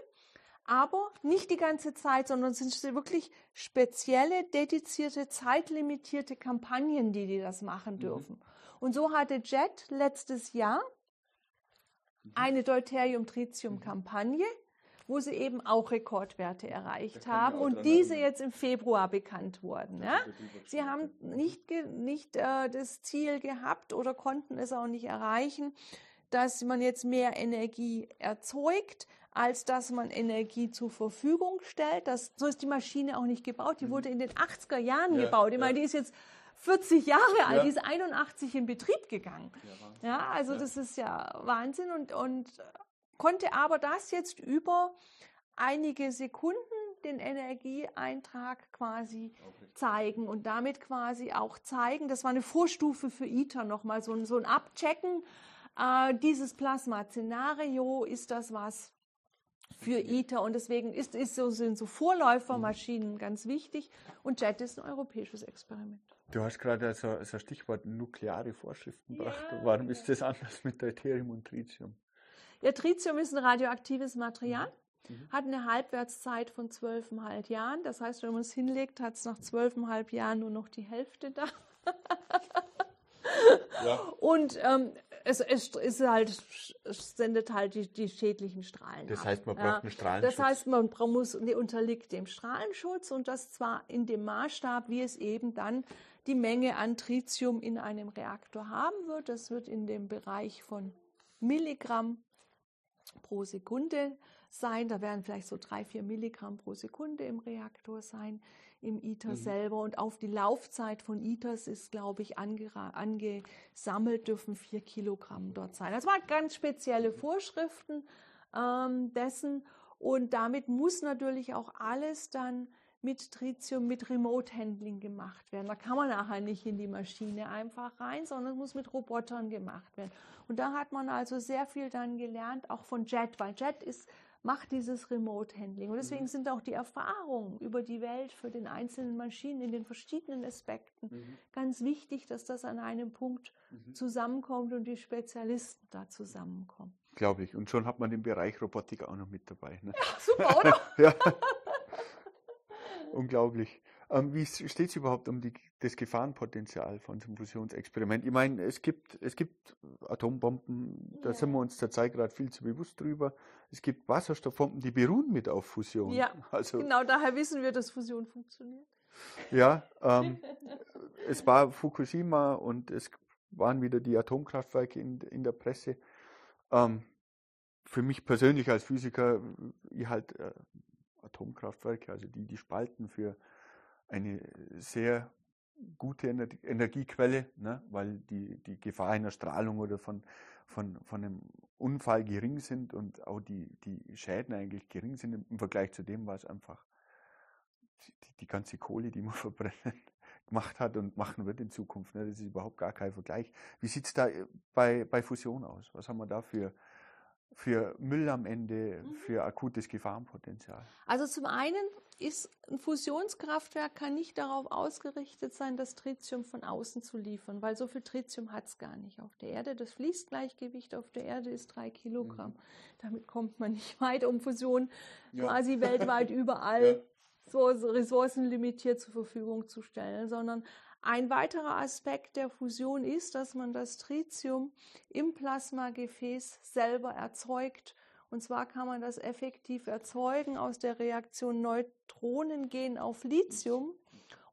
Aber nicht die ganze Zeit, sondern es sind wirklich spezielle, dedizierte, zeitlimitierte Kampagnen, die die das machen mhm. dürfen. Mhm. Und so hatte JET letztes Jahr mhm. eine Deuterium-Tritium-Kampagne wo sie eben auch Rekordwerte erreicht haben und diese jetzt im Februar bekannt wurden. Ja? Sie haben nicht, nicht äh, das Ziel gehabt oder konnten es auch nicht erreichen, dass man jetzt mehr Energie erzeugt, als dass man Energie zur Verfügung stellt. Das, so ist die Maschine auch nicht gebaut. Die mhm. wurde in den 80er Jahren ja, gebaut. Ich meine, die ist jetzt 40 Jahre alt, ja. die ist 81 in Betrieb gegangen. Ja, also das ist ja Wahnsinn und, und konnte aber das jetzt über einige Sekunden den Energieeintrag quasi zeigen und damit quasi auch zeigen, das war eine Vorstufe für ITER nochmal, so ein, so ein Abchecken, äh, dieses Plasma-Szenario, ist das was, für ITER und deswegen ist, ist so, sind so Vorläufermaschinen ganz wichtig und JET ist ein europäisches Experiment. Du hast gerade so, so Stichwort nukleare Vorschriften gebracht. Ja, Warum ist das anders mit Deuterium und Tritium? Ja, Tritium ist ein radioaktives Material, mhm. hat eine Halbwertszeit von zwölfeinhalb Jahren. Das heißt, wenn man es hinlegt, hat es nach zwölfeinhalb Jahren nur noch die Hälfte da. ja. Und ähm, es, es, ist halt, es sendet halt die, die schädlichen Strahlen. Das heißt, man braucht ja. einen Strahlenschutz. Das heißt, man muss, unterliegt dem Strahlenschutz und das zwar in dem Maßstab, wie es eben dann die Menge an Tritium in einem Reaktor haben wird. Das wird in dem Bereich von Milligramm pro Sekunde sein. Da werden vielleicht so drei, vier Milligramm pro Sekunde im Reaktor sein, im ITER mhm. selber. Und auf die Laufzeit von ITERs ist, glaube ich, angesammelt, dürfen vier Kilogramm dort sein. Das waren ganz spezielle Vorschriften ähm, dessen. Und damit muss natürlich auch alles dann mit Tritium, mit Remote Handling gemacht werden. Da kann man nachher nicht in die Maschine einfach rein, sondern es muss mit Robotern gemacht werden. Und da hat man also sehr viel dann gelernt, auch von Jet, weil Jet ist, macht dieses Remote Handling. Und deswegen mhm. sind auch die Erfahrungen über die Welt für den einzelnen Maschinen in den verschiedenen Aspekten mhm. ganz wichtig, dass das an einem Punkt mhm. zusammenkommt und die Spezialisten da zusammenkommen. Glaube ich. Und schon hat man den Bereich Robotik auch noch mit dabei. Ne? Ja, super, oder? ja. Unglaublich. Ähm, wie steht es überhaupt um die, das Gefahrenpotenzial von so einem Fusionsexperiment? Ich meine, es gibt, es gibt Atombomben, da ja. sind wir uns zurzeit gerade viel zu bewusst drüber. Es gibt Wasserstoffbomben, die beruhen mit auf Fusion. Ja, also, genau daher wissen wir, dass Fusion funktioniert. Ja, ähm, es war Fukushima und es waren wieder die Atomkraftwerke in, in der Presse. Ähm, für mich persönlich als Physiker, ich halt äh, Atomkraftwerke, also die, die spalten für eine sehr gute Energiequelle, ne, weil die, die Gefahr einer Strahlung oder von, von, von einem Unfall gering sind und auch die, die Schäden eigentlich gering sind im Vergleich zu dem, was einfach die, die ganze Kohle, die man verbrennen, gemacht hat und machen wird in Zukunft. Ne, das ist überhaupt gar kein Vergleich. Wie sieht es da bei, bei Fusion aus? Was haben wir da für für Müll am Ende, mhm. für akutes Gefahrenpotenzial? Also zum einen ist ein Fusionskraftwerk kann nicht darauf ausgerichtet sein, das Tritium von außen zu liefern, weil so viel Tritium hat es gar nicht auf der Erde. Das Fließgleichgewicht auf der Erde ist drei Kilogramm. Mhm. Damit kommt man nicht weit, um Fusion ja. quasi weltweit überall ja. so ressourcenlimitiert zur Verfügung zu stellen, sondern ein weiterer Aspekt der Fusion ist, dass man das Tritium im Plasmagefäß selber erzeugt. Und zwar kann man das effektiv erzeugen. Aus der Reaktion Neutronen gehen auf Lithium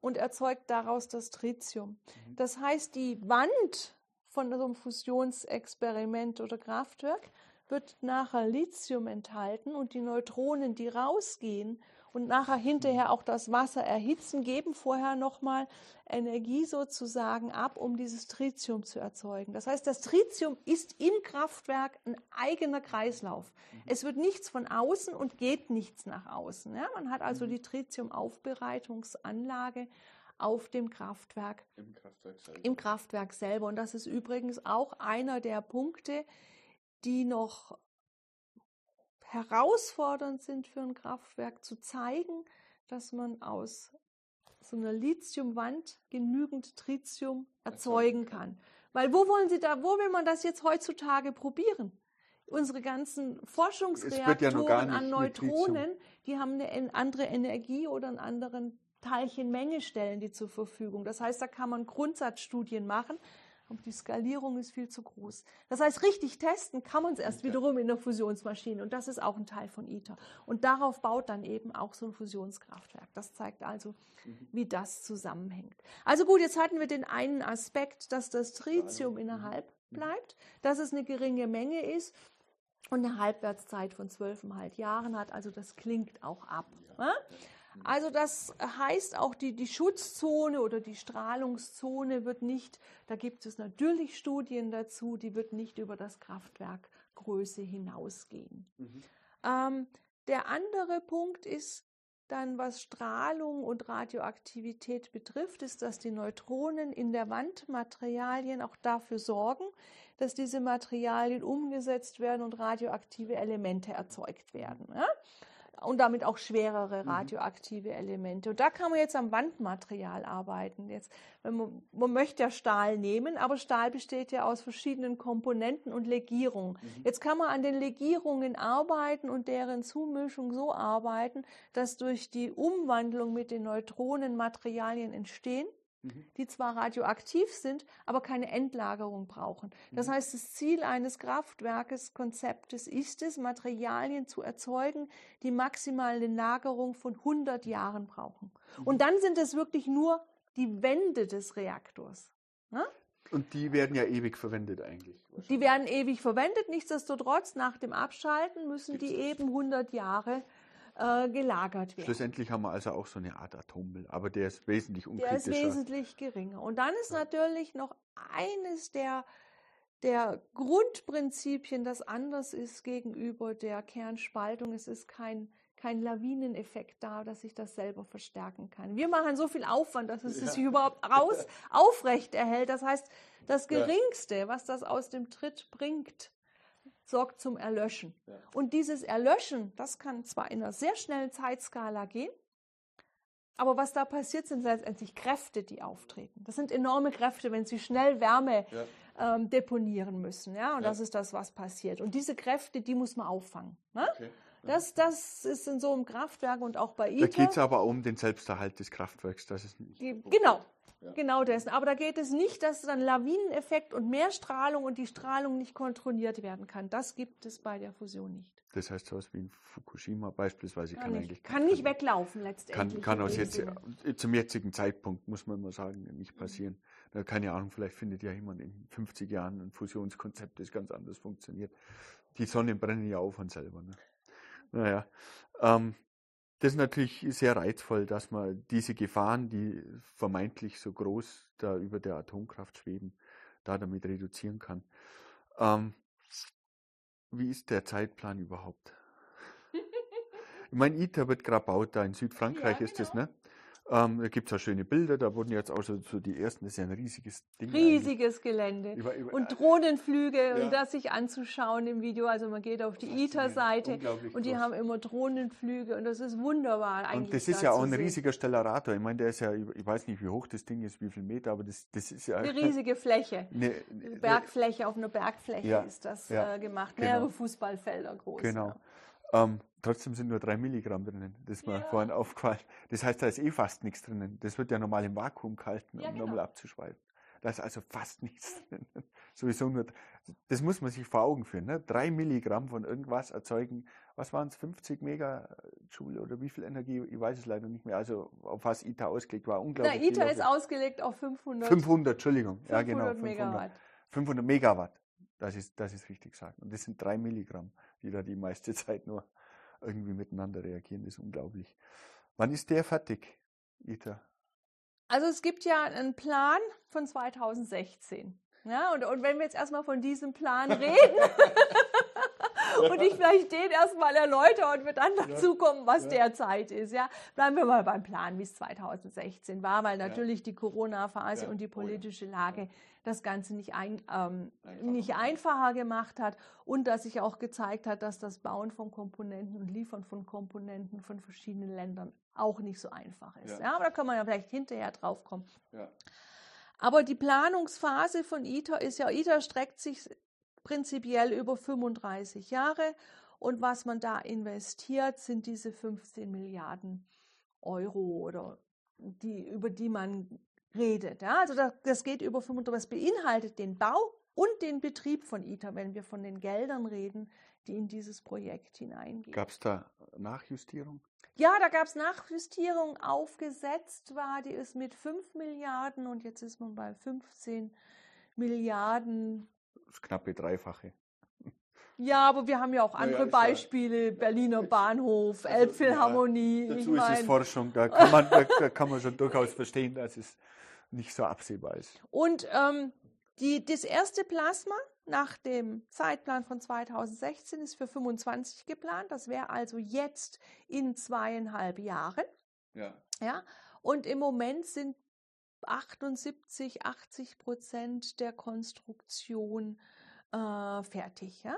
und erzeugt daraus das Tritium. Mhm. Das heißt, die Wand von so einem Fusionsexperiment oder Kraftwerk wird nachher Lithium enthalten und die Neutronen, die rausgehen, und nachher hinterher auch das Wasser erhitzen, geben vorher nochmal Energie sozusagen ab, um dieses Tritium zu erzeugen. Das heißt, das Tritium ist im Kraftwerk ein eigener Kreislauf. Mhm. Es wird nichts von außen und geht nichts nach außen. Ja, man hat also mhm. die Tritiumaufbereitungsanlage auf dem Kraftwerk. Im Kraftwerk selber. Im Kraftwerk selber. Und das ist übrigens auch einer der Punkte, die noch herausfordernd sind für ein Kraftwerk, zu zeigen, dass man aus so einer Lithiumwand genügend Tritium erzeugen kann. Weil wo wollen Sie da, wo will man das jetzt heutzutage probieren? Unsere ganzen Forschungsreaktoren ja an Neutronen, die haben eine andere Energie oder einen anderen Teilchenmenge stellen die zur Verfügung. Das heißt, da kann man Grundsatzstudien machen, aber die Skalierung ist viel zu groß. Das heißt, richtig testen kann man es erst wiederum in der Fusionsmaschine und das ist auch ein Teil von ITER. Und darauf baut dann eben auch so ein Fusionskraftwerk. Das zeigt also, mhm. wie das zusammenhängt. Also gut, jetzt hatten wir den einen Aspekt, dass das Tritium innerhalb mhm. bleibt, dass es eine geringe Menge ist und eine Halbwertszeit von zwölfeinhalb Jahren hat. Also das klingt auch ab. Ja. Ne? Also das heißt auch die, die Schutzzone oder die Strahlungszone wird nicht, da gibt es natürlich Studien dazu, die wird nicht über das Kraftwerk Größe hinausgehen. Mhm. Ähm, der andere Punkt ist, dann was Strahlung und Radioaktivität betrifft, ist, dass die Neutronen in der Wandmaterialien auch dafür sorgen, dass diese Materialien umgesetzt werden und radioaktive Elemente erzeugt werden. Ja? Und damit auch schwerere mhm. radioaktive Elemente. Und da kann man jetzt am Wandmaterial arbeiten. Jetzt, man, man, möchte ja Stahl nehmen, aber Stahl besteht ja aus verschiedenen Komponenten und Legierungen. Mhm. Jetzt kann man an den Legierungen arbeiten und deren Zumischung so arbeiten, dass durch die Umwandlung mit den Neutronen Materialien entstehen Mhm. die zwar radioaktiv sind, aber keine Endlagerung brauchen. Das mhm. heißt, das Ziel eines Kraftwerkes, Konzeptes ist es, Materialien zu erzeugen, die maximal eine Lagerung von 100 Jahren brauchen. Mhm. Und dann sind es wirklich nur die Wände des Reaktors. Ne? Und die werden ja ewig verwendet eigentlich. Die werden ewig verwendet. Nichtsdestotrotz, nach dem Abschalten müssen die eben 100 Jahre äh, gelagert werden. Schlussendlich haben wir also auch so eine Art Atommüll, aber der ist wesentlich unkritischer. Der ist wesentlich geringer. Und dann ist natürlich noch eines der, der Grundprinzipien, das anders ist gegenüber der Kernspaltung. Es ist kein kein Lawineneffekt da, dass ich das selber verstärken kann. Wir machen so viel Aufwand, dass es ja. sich überhaupt raus aufrecht erhält. Das heißt, das Geringste, was das aus dem Tritt bringt, sorgt zum Erlöschen. Ja. Und dieses Erlöschen, das kann zwar in einer sehr schnellen Zeitskala gehen, aber was da passiert, sind letztendlich Kräfte, die auftreten. Das sind enorme Kräfte, wenn sie schnell Wärme ja. ähm, deponieren müssen. Ja? Und ja. das ist das, was passiert. Und diese Kräfte, die muss man auffangen. Ne? Okay. Das, das ist in so einem Kraftwerk und auch bei ITER. Da geht es aber um den Selbsterhalt des Kraftwerks. Das ist genau, Genau dessen. Aber da geht es nicht, dass dann Lawineneffekt und mehr Strahlung und die Strahlung nicht kontrolliert werden kann. Das gibt es bei der Fusion nicht. Das heißt, so etwas wie in Fukushima beispielsweise kann, kann nicht, eigentlich kann nicht weglaufen letztendlich. Kann, kann aus jetzt, zum jetzigen Zeitpunkt, muss man mal sagen, nicht passieren. Mhm. Keine Ahnung, vielleicht findet ja jemand in 50 Jahren ein Fusionskonzept, das ganz anders funktioniert. Die Sonnen brennen ja auch von selber. Ne? Naja, ähm, das ist natürlich sehr reizvoll, dass man diese Gefahren, die vermeintlich so groß da über der Atomkraft schweben, da damit reduzieren kann. Ähm, wie ist der Zeitplan überhaupt? Ich meine, ITER wird gerade gebaut, da in Südfrankreich ja, ist genau. das, ne? Ähm, da gibt es auch schöne Bilder, da wurden jetzt auch so, so die ersten, das ist ja ein riesiges Ding. Riesiges eigentlich. Gelände. Über, über, und Drohnenflüge ja. und das sich anzuschauen im Video. Also man geht auf die ITER-Seite und die groß. haben immer Drohnenflüge und das ist wunderbar eigentlich. Und das ist da ja auch ein sehen. riesiger Stellarator. Ich meine, der ist ja, ich weiß nicht, wie hoch das Ding ist, wie viel Meter, aber das, das ist ja. Eine riesige Fläche. Eine, eine Bergfläche, auf einer Bergfläche ja, ist das ja, äh, gemacht. Genau. Mehrere Fußballfelder groß. Genau. Ähm, trotzdem sind nur drei Milligramm drinnen. Das ist mir ja. vorhin aufgefallen. Das heißt, da ist eh fast nichts drinnen. Das wird ja normal im Vakuum gehalten, um ja, genau. nochmal abzuschweifen. Da ist also fast nichts drin. Sowieso nur, das muss man sich vor Augen führen. Ne? Drei Milligramm von irgendwas erzeugen, was waren es, 50 Megajoule oder wie viel Energie? Ich weiß es leider nicht mehr. Also auf was ITER ausgelegt war. Unglaublich. Na, ITER ist ausgelegt auf 500. 500, Entschuldigung. 500 ja, genau. 500 Megawatt. 500 Megawatt. Das ist, das ist richtig gesagt. Und das sind drei Milligramm, die da die meiste Zeit nur irgendwie miteinander reagieren. Das ist unglaublich. Wann ist der fertig, ITER? Also es gibt ja einen Plan von 2016. Ja, und, und wenn wir jetzt erstmal von diesem Plan reden und ich vielleicht den erstmal erläutere und wir dann dazu kommen, was ja. derzeit ist. Ja, bleiben wir mal beim Plan, wie es 2016 war, weil natürlich ja. die Corona-Phase ja. und die politische Lage das Ganze nicht, ein, ähm, nicht einfacher gemacht hat und dass sich auch gezeigt hat, dass das Bauen von Komponenten und Liefern von Komponenten von verschiedenen Ländern auch nicht so einfach ist. Ja. ja aber da kann man ja vielleicht hinterher drauf kommen. Ja. Aber die Planungsphase von ITER ist ja, ITER streckt sich prinzipiell über 35 Jahre und was man da investiert, sind diese 15 Milliarden Euro oder die, über die man redet. Ja? Also das, das geht über 35, das beinhaltet den Bau und den Betrieb von ITER, wenn wir von den Geldern reden, die in dieses Projekt hineingehen. Gab es da Nachjustierung? Ja, da gab es Nachjustierung. Aufgesetzt war, die ist mit 5 Milliarden und jetzt ist man bei 15 Milliarden. Das knappe Dreifache. Ja, aber wir haben ja auch andere ja, Beispiele, ja, Berliner Bahnhof, also, Elbphilharmonie. Ja, dazu ist es Forschung, da kann, man, da, da kann man schon durchaus verstehen, dass es nicht so absehbar ist. Und ähm, Die, das erste Plasma nach dem Zeitplan von 2016 ist für 25 geplant. Das wäre also jetzt in zweieinhalb Jahren. Ja. ja. Und im Moment sind 78, 80 Prozent der Konstruktion äh, fertig. Ja?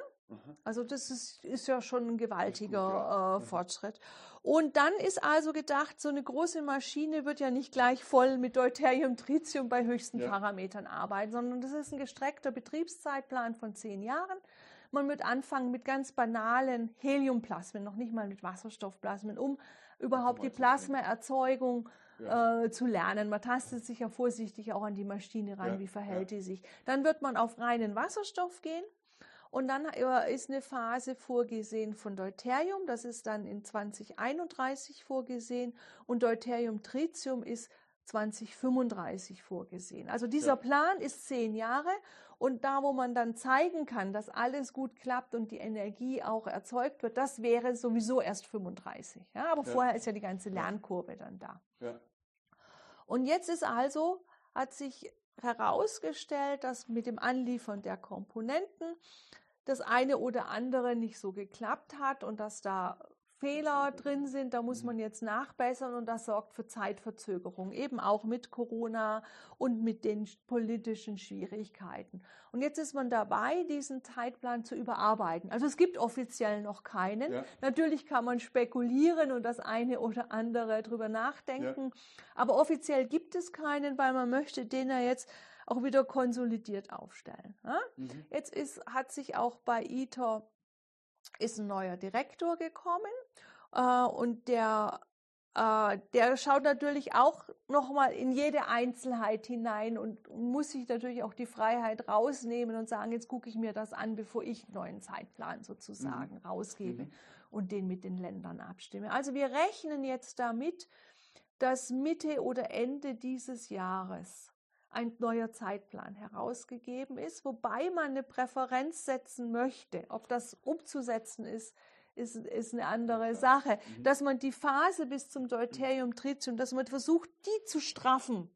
Also das ist, ist ja schon ein gewaltiger ja. äh, Fortschritt. Und dann ist also gedacht, so eine große Maschine wird ja nicht gleich voll mit Deuterium, Tritium bei höchsten ja. Parametern arbeiten, sondern das ist ein gestreckter Betriebszeitplan von zehn Jahren. Man wird anfangen mit ganz banalen Heliumplasmen, noch nicht mal mit Wasserstoffplasmen, um überhaupt die Plasmaerzeugung ja. äh, zu lernen. Man tastet sich ja vorsichtig auch an die Maschine ran, wie verhält die sich. Dann wird man auf reinen Wasserstoff gehen und dann ist eine Phase vorgesehen von Deuterium, das ist dann in 2031 vorgesehen und Deuterium Tritium ist 2035 vorgesehen. Also dieser. Plan ist zehn Jahre und da, wo man dann zeigen kann, dass alles gut klappt und die Energie auch erzeugt wird, das wäre sowieso erst 35. Ja, aber ja. vorher ist ja die ganze Lernkurve dann da. Ja. Und jetzt ist also, hat sich herausgestellt, dass mit dem Anliefern der Komponenten das eine oder andere nicht so geklappt hat und dass da Fehler drin sind, da muss mhm. man jetzt nachbessern und das sorgt für Zeitverzögerung, eben auch mit Corona und mit den politischen Schwierigkeiten. Und jetzt ist man dabei, diesen Zeitplan zu überarbeiten. Also es gibt offiziell noch keinen. Ja. Natürlich kann man spekulieren und das eine oder andere drüber nachdenken, ja. aber offiziell gibt es keinen, weil man möchte den ja jetzt auch wieder konsolidiert aufstellen. Ja? Mhm. Jetzt ist, hat sich auch bei ITER ist ein neuer Direktor gekommen äh, und der äh, der schaut natürlich auch nochmal in jede Einzelheit hinein und muss sich natürlich auch die Freiheit rausnehmen und sagen, jetzt gucke ich mir das an, bevor ich einen neuen Zeitplan sozusagen mhm. rausgebe mhm. und den mit den Ländern abstimme. Also wir rechnen jetzt damit, dass Mitte oder Ende dieses Jahres ein neuer Zeitplan herausgegeben ist, wobei man eine Präferenz setzen möchte. Ob das umzusetzen ist, ist, ist eine andere Sache. Mhm. Dass man die Phase bis zum Deuterium Tritium, dass man versucht, die zu straffen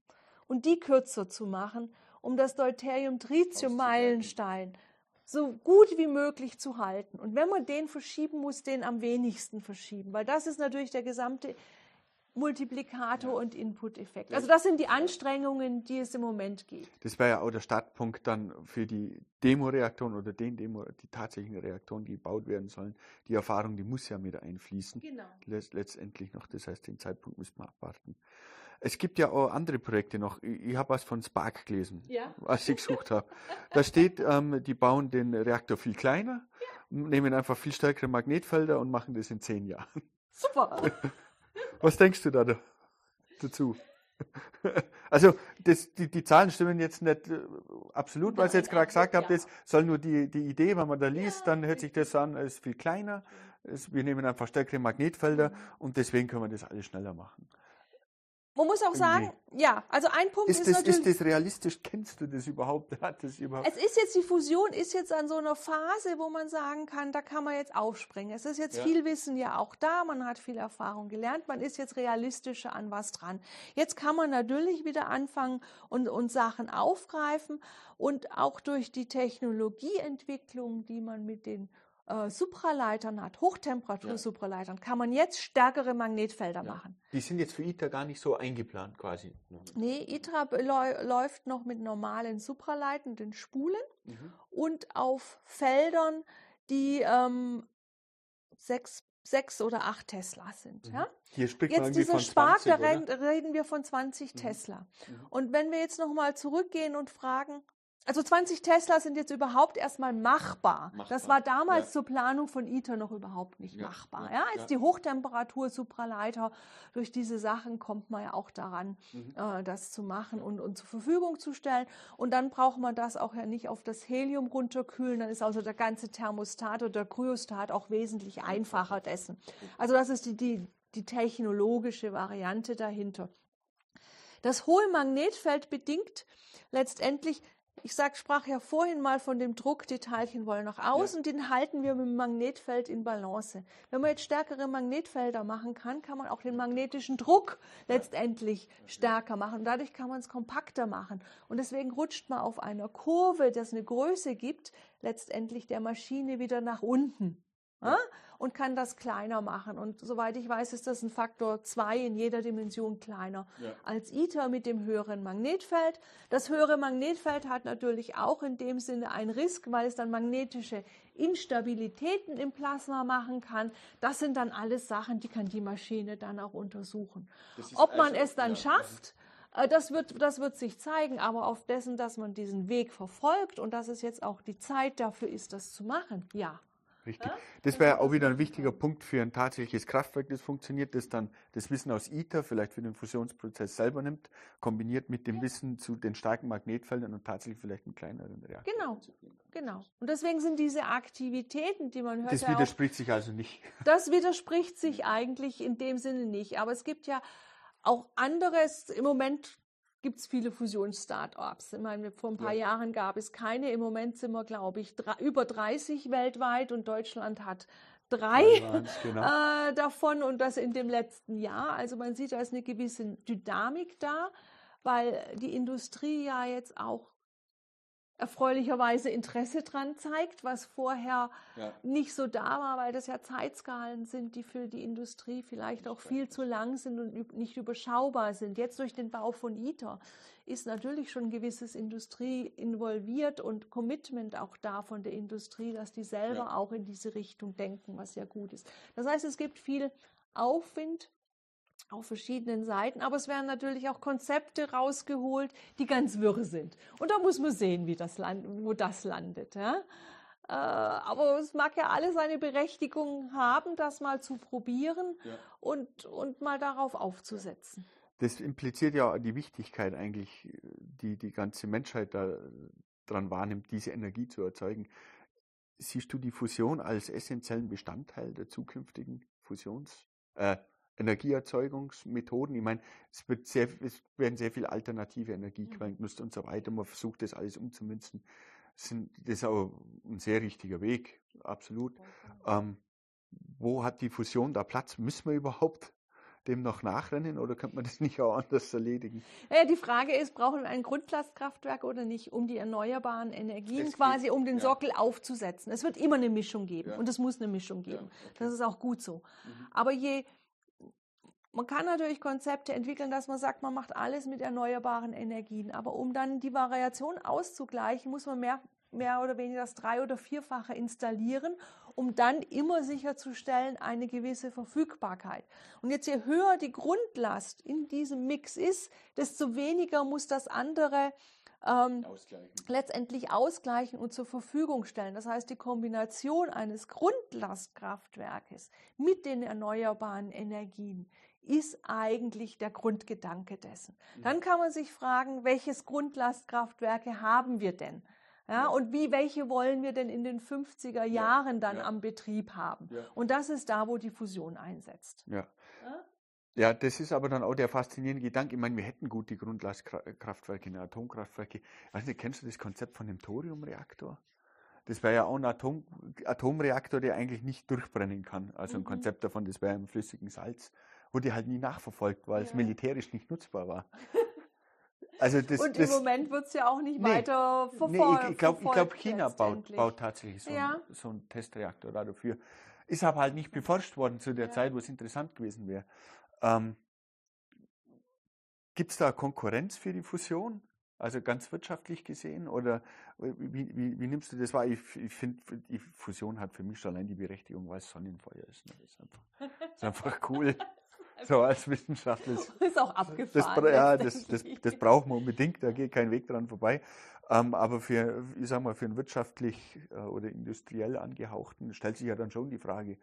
und die kürzer zu machen, um das Deuterium Tritium Meilenstein so gut wie möglich zu halten. Und wenn man den verschieben muss, den am wenigsten verschieben, weil das ist natürlich der gesamte Multiplikator ja. und Input-Effekt. Also das sind die Anstrengungen, die es im Moment gibt. Das wäre ja auch der Startpunkt dann für die Demo-Reaktoren oder den Demo, die tatsächlichen Reaktoren, die gebaut werden sollen. Die Erfahrung, die muss ja mit einfließen. Genau. Letztendlich noch. Das heißt, den Zeitpunkt müssen wir abwarten. Es gibt ja auch andere Projekte noch. Ich habe was von Spark gelesen, ja. was ich gesucht habe. Da steht, ähm, die bauen den Reaktor viel kleiner, ja. nehmen einfach viel stärkere Magnetfelder und machen das in zehn Jahren. Super. Was denkst du da dazu? Also das, die, die Zahlen stimmen jetzt nicht äh, absolut, was ich jetzt gerade gesagt habe. Das soll nur die, die Idee, wenn man da liest, dann hört sich das an, es ist viel kleiner. Wir nehmen einfach stärkere Magnetfelder und deswegen können wir das alles schneller machen. Man muss auch sagen, ja, also ein Punkt ist, ist das, natürlich. Ist das realistisch? Kennst du das überhaupt? Hat das überhaupt? Es ist jetzt, die Fusion ist jetzt an so einer Phase, wo man sagen kann, da kann man jetzt aufspringen. Es ist jetzt ja. viel Wissen ja auch da, man hat viel Erfahrung gelernt, man ist jetzt realistischer an was dran. Jetzt kann man natürlich wieder anfangen und, und Sachen aufgreifen und auch durch die Technologieentwicklung, die man mit den äh, Supraleitern hat, Hochtemperatur-Supraleitern, ja. kann man jetzt stärkere Magnetfelder ja. machen. Die sind jetzt für ITER gar nicht so eingeplant quasi. Nee, ITER läuft noch mit normalen supraleitenden Spulen mhm. und auf Feldern, die ähm, sechs sechs oder acht Tesla sind. Mhm. Ja? Hier spricht jetzt man dieser von Spark, 20, da reden wir von 20 mhm. Tesla. Mhm. Und wenn wir jetzt nochmal zurückgehen und fragen, also 20 Tesla sind jetzt überhaupt erstmal machbar. machbar. Das war damals ja. zur Planung von ITER noch überhaupt nicht ja. machbar. Ja, als ja. die Hochtemperatur Supraleiter durch diese Sachen kommt man ja auch daran, mhm. äh, das zu machen und, und zur Verfügung zu stellen. Und dann braucht man das auch ja nicht auf das Helium runterkühlen. Dann ist also der ganze Thermostat oder der Kryostat auch wesentlich einfacher dessen. Also das ist die, die, die technologische Variante dahinter. Das hohe Magnetfeld bedingt letztendlich ich sag, sprach ja vorhin mal von dem Druck, die Teilchen wollen nach außen, ja. den halten wir mit dem Magnetfeld in Balance. Wenn man jetzt stärkere Magnetfelder machen kann, kann man auch den magnetischen Druck letztendlich stärker machen. Dadurch kann man es kompakter machen. Und deswegen rutscht man auf einer Kurve, das eine Größe gibt, letztendlich der Maschine wieder nach unten ja. und kann das kleiner machen. Und soweit ich weiß, ist das ein Faktor 2 in jeder Dimension kleiner ja. als ITER mit dem höheren Magnetfeld. Das höhere Magnetfeld hat natürlich auch in dem Sinne ein Risk, weil es dann magnetische Instabilitäten im Plasma machen kann. Das sind dann alles Sachen, die kann die Maschine dann auch untersuchen. Ob man also, es dann ja, schafft, äh, das wird, das wird sich zeigen, aber auf dessen, dass man diesen Weg verfolgt und dass es jetzt auch die Zeit dafür ist, das zu machen, ja. Richtig. Das wäre auch wieder ein wichtiger Punkt für ein tatsächliches Kraftwerk, das funktioniert, das dann das Wissen aus ITER vielleicht für den Fusionsprozess selber nimmt, kombiniert mit dem ja. Wissen zu den starken Magnetfeldern und tatsächlich vielleicht einen kleineren Reaktor. Genau, genau. Und deswegen sind diese Aktivitäten, die man hört. Das widerspricht auch, sich also nicht. Das widerspricht sich eigentlich in dem Sinne nicht. Aber es gibt ja auch anderes. Im Moment gibt es viele Fusions-Startups. Ich meine, vor ein paar ja. Jahren gab es keine. Im Moment sind wir, glaube ich, über 30 weltweit und Deutschland hat drei genau. äh, davon und das in dem letzten Jahr. Also man sieht, da ist eine gewisse Dynamik da, weil die Industrie ja jetzt auch erfreulicherweise Interesse dran zeigt, was vorher ja. nicht so da war, weil das ja Zeitskalen sind, die für die Industrie vielleicht auch viel zu lang sind und nicht überschaubar sind. Jetzt durch den Bau von ITER ist natürlich schon ein gewisses Industrie involviert und Commitment auch da von der Industrie, dass die selber ja. auch in diese Richtung denken, was ja gut ist. Das heißt, es gibt viel Aufwind auf verschiedenen Seiten, aber es werden natürlich auch Konzepte rausgeholt, die ganz wirr sind. Und da muss man sehen, wie das land, wo das landet. Ja? Äh, aber es mag ja alle seine Berechtigung haben, das mal zu probieren ja. und, und mal darauf aufzusetzen. Das impliziert ja die Wichtigkeit eigentlich, die die ganze Menschheit daran wahrnimmt, diese Energie zu erzeugen. Siehst du die Fusion als essentiellen Bestandteil der zukünftigen Fusions, äh, Energieerzeugungsmethoden. Ich meine, es, wird sehr, es werden sehr viele alternative Energiequellen mhm. genutzt und so weiter. Man versucht das alles umzumünzen. Das ist auch ein sehr richtiger Weg, absolut. Ähm, wo hat die Fusion da Platz? Müssen wir überhaupt dem noch nachrennen oder könnte man das nicht auch anders erledigen? Ja, die Frage ist, brauchen wir ein Grundlastkraftwerk oder nicht, um die erneuerbaren Energien es quasi, geht, um den ja. Sockel aufzusetzen? Es wird immer eine Mischung geben ja. und es muss eine Mischung geben. Ja, okay. Das ist auch gut so. Mhm. Aber je man kann natürlich Konzepte entwickeln, dass man sagt, man macht alles mit erneuerbaren Energien. Aber um dann die Variation auszugleichen, muss man mehr, mehr oder weniger das drei- oder vierfache installieren, um dann immer sicherzustellen, eine gewisse Verfügbarkeit. Und jetzt je höher die Grundlast in diesem Mix ist, desto weniger muss das andere ähm, ausgleichen. letztendlich ausgleichen und zur Verfügung stellen. Das heißt, die Kombination eines Grundlastkraftwerkes mit den erneuerbaren Energien ist eigentlich der Grundgedanke dessen. Dann kann man sich fragen, welches Grundlastkraftwerke haben wir denn? Ja, und wie, welche wollen wir denn in den 50er Jahren dann ja. am Betrieb haben? Ja. Und das ist da, wo die Fusion einsetzt. Ja. ja. das ist aber dann auch der faszinierende Gedanke. Ich meine, wir hätten gute Grundlastkraftwerke, Atomkraftwerke. Weißt du, kennst du das Konzept von dem Thoriumreaktor? Das wäre ja auch ein Atom, Atomreaktor, der eigentlich nicht durchbrennen kann. Also ein mhm. Konzept davon, das wäre im flüssigen Salz wurde halt nie nachverfolgt, weil ja. es militärisch nicht nutzbar war. Also das, und das, im Moment wird es ja auch nicht nee, weiter verfolgt. Nee, ich, glaube, glaub, China baut, baut, tatsächlich so, ja. einen, so einen Testreaktor dafür. Ist aber halt nicht beforscht worden zu der ja. Zeit, wo es interessant gewesen wäre. Ähm, Gibt es da Konkurrenz für die Fusion? Also ganz wirtschaftlich gesehen? Oder wie, wie, wie nimmst du das wahr? Ich, ich finde, die Fusion hat für mich schon allein die Berechtigung, weil es Sonnenfeuer ist. Ne? Das ist einfach, das ist einfach cool. So als Wissenschaftler. Ist auch abgefahren. Das, ja, das, das, das braucht man unbedingt, da geht kein Weg dran vorbei. Ähm, aber für, ich sag mal, für einen wirtschaftlich äh, oder industriell angehauchten stellt sich ja dann schon die Frage,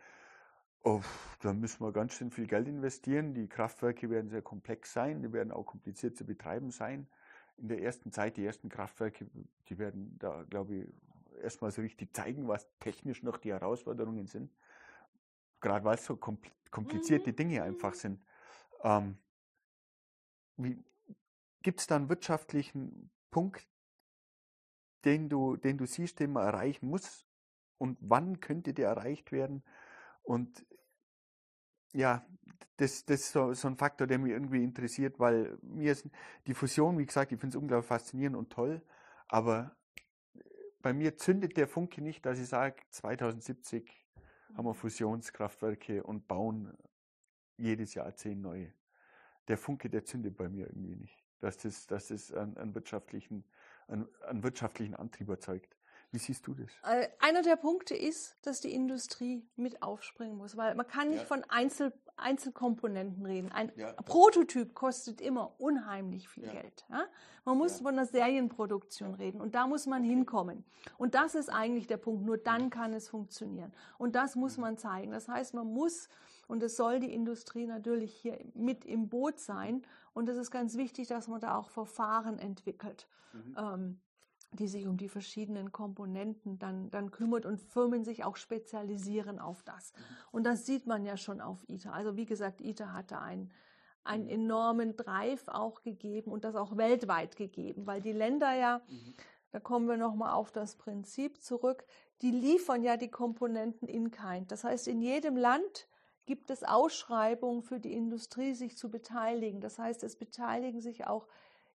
oh, da müssen wir ganz schön viel Geld investieren. Die Kraftwerke werden sehr komplex sein, die werden auch kompliziert zu betreiben sein. In der ersten Zeit, die ersten Kraftwerke, die werden da, glaube ich, erstmal so richtig zeigen, was technisch noch die Herausforderungen sind gerade weil es so komplizierte mhm. Dinge einfach mhm. sind. Ähm, Gibt es da einen wirtschaftlichen Punkt, den du, den du siehst, den man erreichen muss und wann könnte der erreicht werden. Und ja, das, das ist so, so ein Faktor, der mich irgendwie interessiert, weil mir ist die Fusion, wie gesagt, ich finde es unglaublich faszinierend und toll, aber bei mir zündet der Funke nicht, dass ich sage, 2070 haben wir. Fusionskraftwerke und bauen jedes Jahr zehn neue. Der Funke, der zündet bei mir irgendwie nicht, dass das, dass das einen, einen wirtschaftlichen, einen, einen wirtschaftlichen Antrieb erzeugt. Wie siehst du das? Äh, einer der Punkte ist, dass die Industrie mit aufspringen muss, weil man kann nicht ja. von Einzel Einzelkomponenten reden. Ein ja. Prototyp kostet immer unheimlich viel ja. Geld. Man muss von einer Serienproduktion reden und da muss man okay. hinkommen. Und das ist eigentlich der Punkt. Nur dann mhm. kann es funktionieren. Und das muss mhm. man zeigen. Das heißt, man muss und es soll die Industrie natürlich hier mit im Boot sein. Und es ist ganz wichtig, dass man da auch Verfahren entwickelt. Mhm. Ähm, die sich um die verschiedenen Komponenten dann, dann kümmert und Firmen sich auch spezialisieren auf das. Und das sieht man ja schon auf ITER. Also wie gesagt, ITER hatte einen, einen mhm. enormen Drive auch gegeben und das auch weltweit gegeben, weil die Länder ja, mhm. da kommen wir nochmal auf das Prinzip zurück, die liefern ja die Komponenten in kind. Das heißt, in jedem Land gibt es Ausschreibungen für die Industrie, sich zu beteiligen. Das heißt, es beteiligen sich auch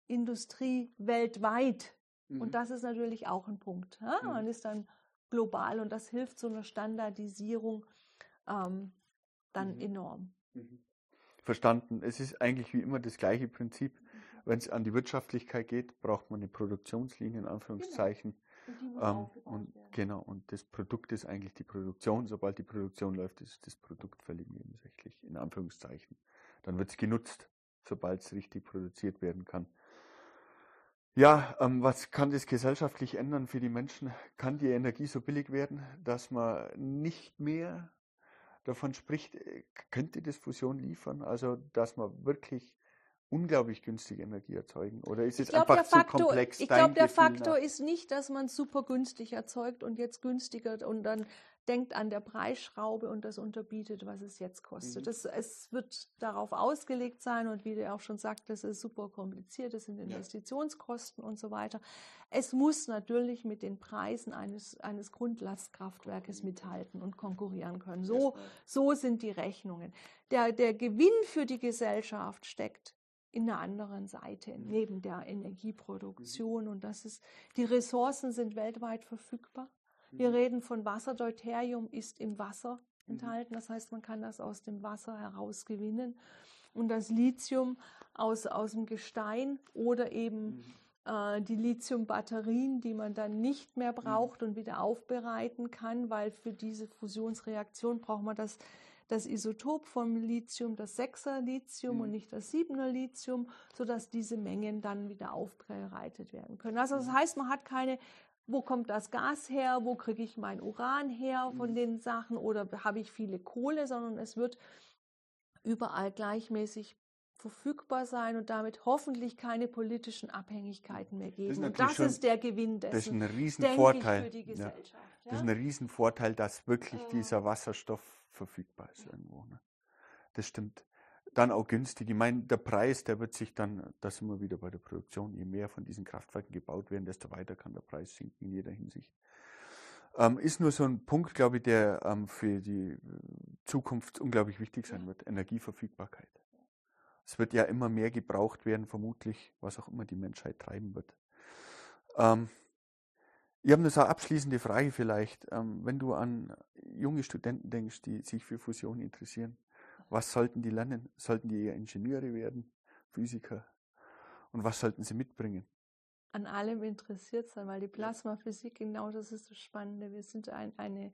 Industrie weltweit Mhm. Und das ist natürlich auch ein Punkt. Ja? Mhm. Man ist dann global und das hilft so einer Standardisierung ähm, dann mhm. enorm. Mhm. Verstanden. Es ist eigentlich wie immer das gleiche Prinzip. Mhm. Wenn es an die Wirtschaftlichkeit geht, braucht man eine Produktionslinie in Anführungszeichen. Genau. Und, ähm, und genau, und das Produkt ist eigentlich die Produktion. Sobald die Produktion läuft, ist das Produkt völlig nebensächlich, in Anführungszeichen. Dann wird es genutzt, sobald es richtig produziert werden kann. Ja, ähm, was kann das gesellschaftlich ändern für die Menschen? Kann die Energie so billig werden, dass man nicht mehr davon spricht, äh, könnte das Fusion liefern? Also, dass man wirklich unglaublich günstige Energie erzeugen? Oder ist es glaub, einfach zu Faktor, komplex? Ich glaube, der Faktor nach? ist nicht, dass man super günstig erzeugt und jetzt günstiger und dann denkt an der Preisschraube und das unterbietet, was es jetzt kostet. Mhm. Das, es wird darauf ausgelegt sein und wie du auch schon sagt, das ist super kompliziert, das sind Investitionskosten ja. und so weiter. Es muss natürlich mit den Preisen eines, eines Grundlastkraftwerkes mithalten und konkurrieren können. So, so sind die Rechnungen. Der, der Gewinn für die Gesellschaft steckt in einer anderen Seite mhm. neben der Energieproduktion und das ist die Ressourcen sind weltweit verfügbar. Wir mhm. reden von Wasser. Deuterium ist im Wasser mhm. enthalten. Das heißt, man kann das aus dem Wasser heraus gewinnen. Und das Lithium aus, aus dem Gestein oder eben mhm. äh, die Lithiumbatterien, die man dann nicht mehr braucht und wieder aufbereiten kann, weil für diese Fusionsreaktion braucht man das, das Isotop vom Lithium, das 6er Lithium mhm. und nicht das 7er Lithium, sodass diese Mengen dann wieder aufbereitet werden können. Also das heißt, man hat keine wo kommt das Gas her, wo kriege ich mein Uran her von mhm. den Sachen oder habe ich viele Kohle, sondern es wird überall gleichmäßig verfügbar sein und damit hoffentlich keine politischen Abhängigkeiten mehr geben. Das und das ist der Gewinn dessen. Das ist ein Riesenvorteil. Ja. Das ist ein Riesenvorteil, dass wirklich äh, dieser Wasserstoff verfügbar ist irgendwo. Ne? Das stimmt dann auch günstig. Ich meine, der Preis, der wird sich dann, da sind wir wieder bei der Produktion, je mehr von diesen Kraftwerken gebaut werden, desto weiter kann der Preis sinken in jeder Hinsicht. Ähm, ist nur so ein Punkt, glaube ich, der ähm, für die Zukunft unglaublich wichtig sein wird. Energieverfügbarkeit. Es wird ja immer mehr gebraucht werden, vermutlich, was auch immer die Menschheit treiben wird. Ähm, ich habe nur so eine abschließende Frage vielleicht. Ähm, wenn du an junge Studenten denkst, die sich für Fusion interessieren, was sollten die lernen? Sollten die Ingenieure werden, Physiker? Und was sollten sie mitbringen? An allem interessiert sein, weil die Plasmaphysik, genau das ist das Spannende. Wir sind ein, eine,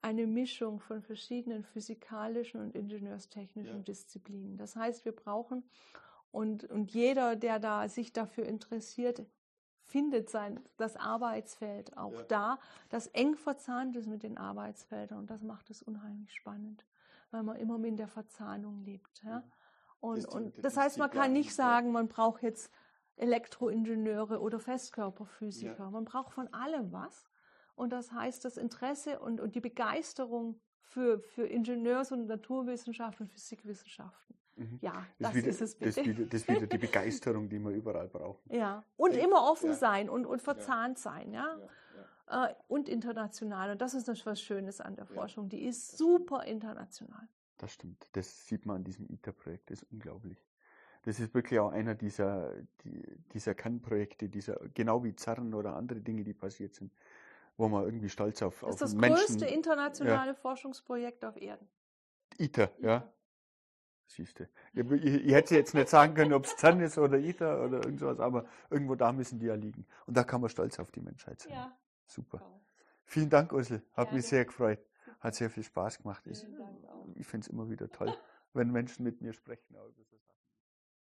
eine Mischung von verschiedenen physikalischen und ingenieurstechnischen ja. Disziplinen. Das heißt, wir brauchen und, und jeder, der da sich dafür interessiert, findet sein, das Arbeitsfeld auch ja. da, das eng verzahnt ist mit den Arbeitsfeldern und das macht es unheimlich spannend weil man immer mit der Verzahnung lebt. Ja? Und, das, und das heißt, man kann nicht sagen, man braucht jetzt Elektroingenieure oder Festkörperphysiker. Ja. Man braucht von allem was. Und das heißt, das Interesse und, und die Begeisterung für, für Ingenieurs- und Naturwissenschaften und Physikwissenschaften. Mhm. Ja, das, das wieder, ist es bitte. Das wieder, das wieder die Begeisterung, die wir überall brauchen. Ja, und immer offen ja. sein und, und verzahnt ja. sein, ja. Ja äh, und international. Und das ist was Schönes an der Forschung. Die ist super international. Das stimmt. Das sieht man an diesem ITER-Projekt. Das ist unglaublich. Das ist wirklich auch einer dieser, die, dieser Kernprojekte, dieser, genau wie CERN oder andere Dinge, die passiert sind, wo man irgendwie stolz auf, das auf ist das Menschen, größte internationale ja. Forschungsprojekt auf Erden. ITER, ja. Siehste. Ich, ich, ich, hätte jetzt nicht sagen können, ob es CERN ist oder ITER oder irgendwas, aber irgendwo da müssen die ja liegen. Und da kann man stolz auf die Menschheit sein. Ja. Super. Vielen Dank, Ursel. Hat ja, mich sehr gefreut. Hat sehr viel Spaß gemacht. Ich, ich finde es immer wieder toll, wenn Menschen mit mir sprechen.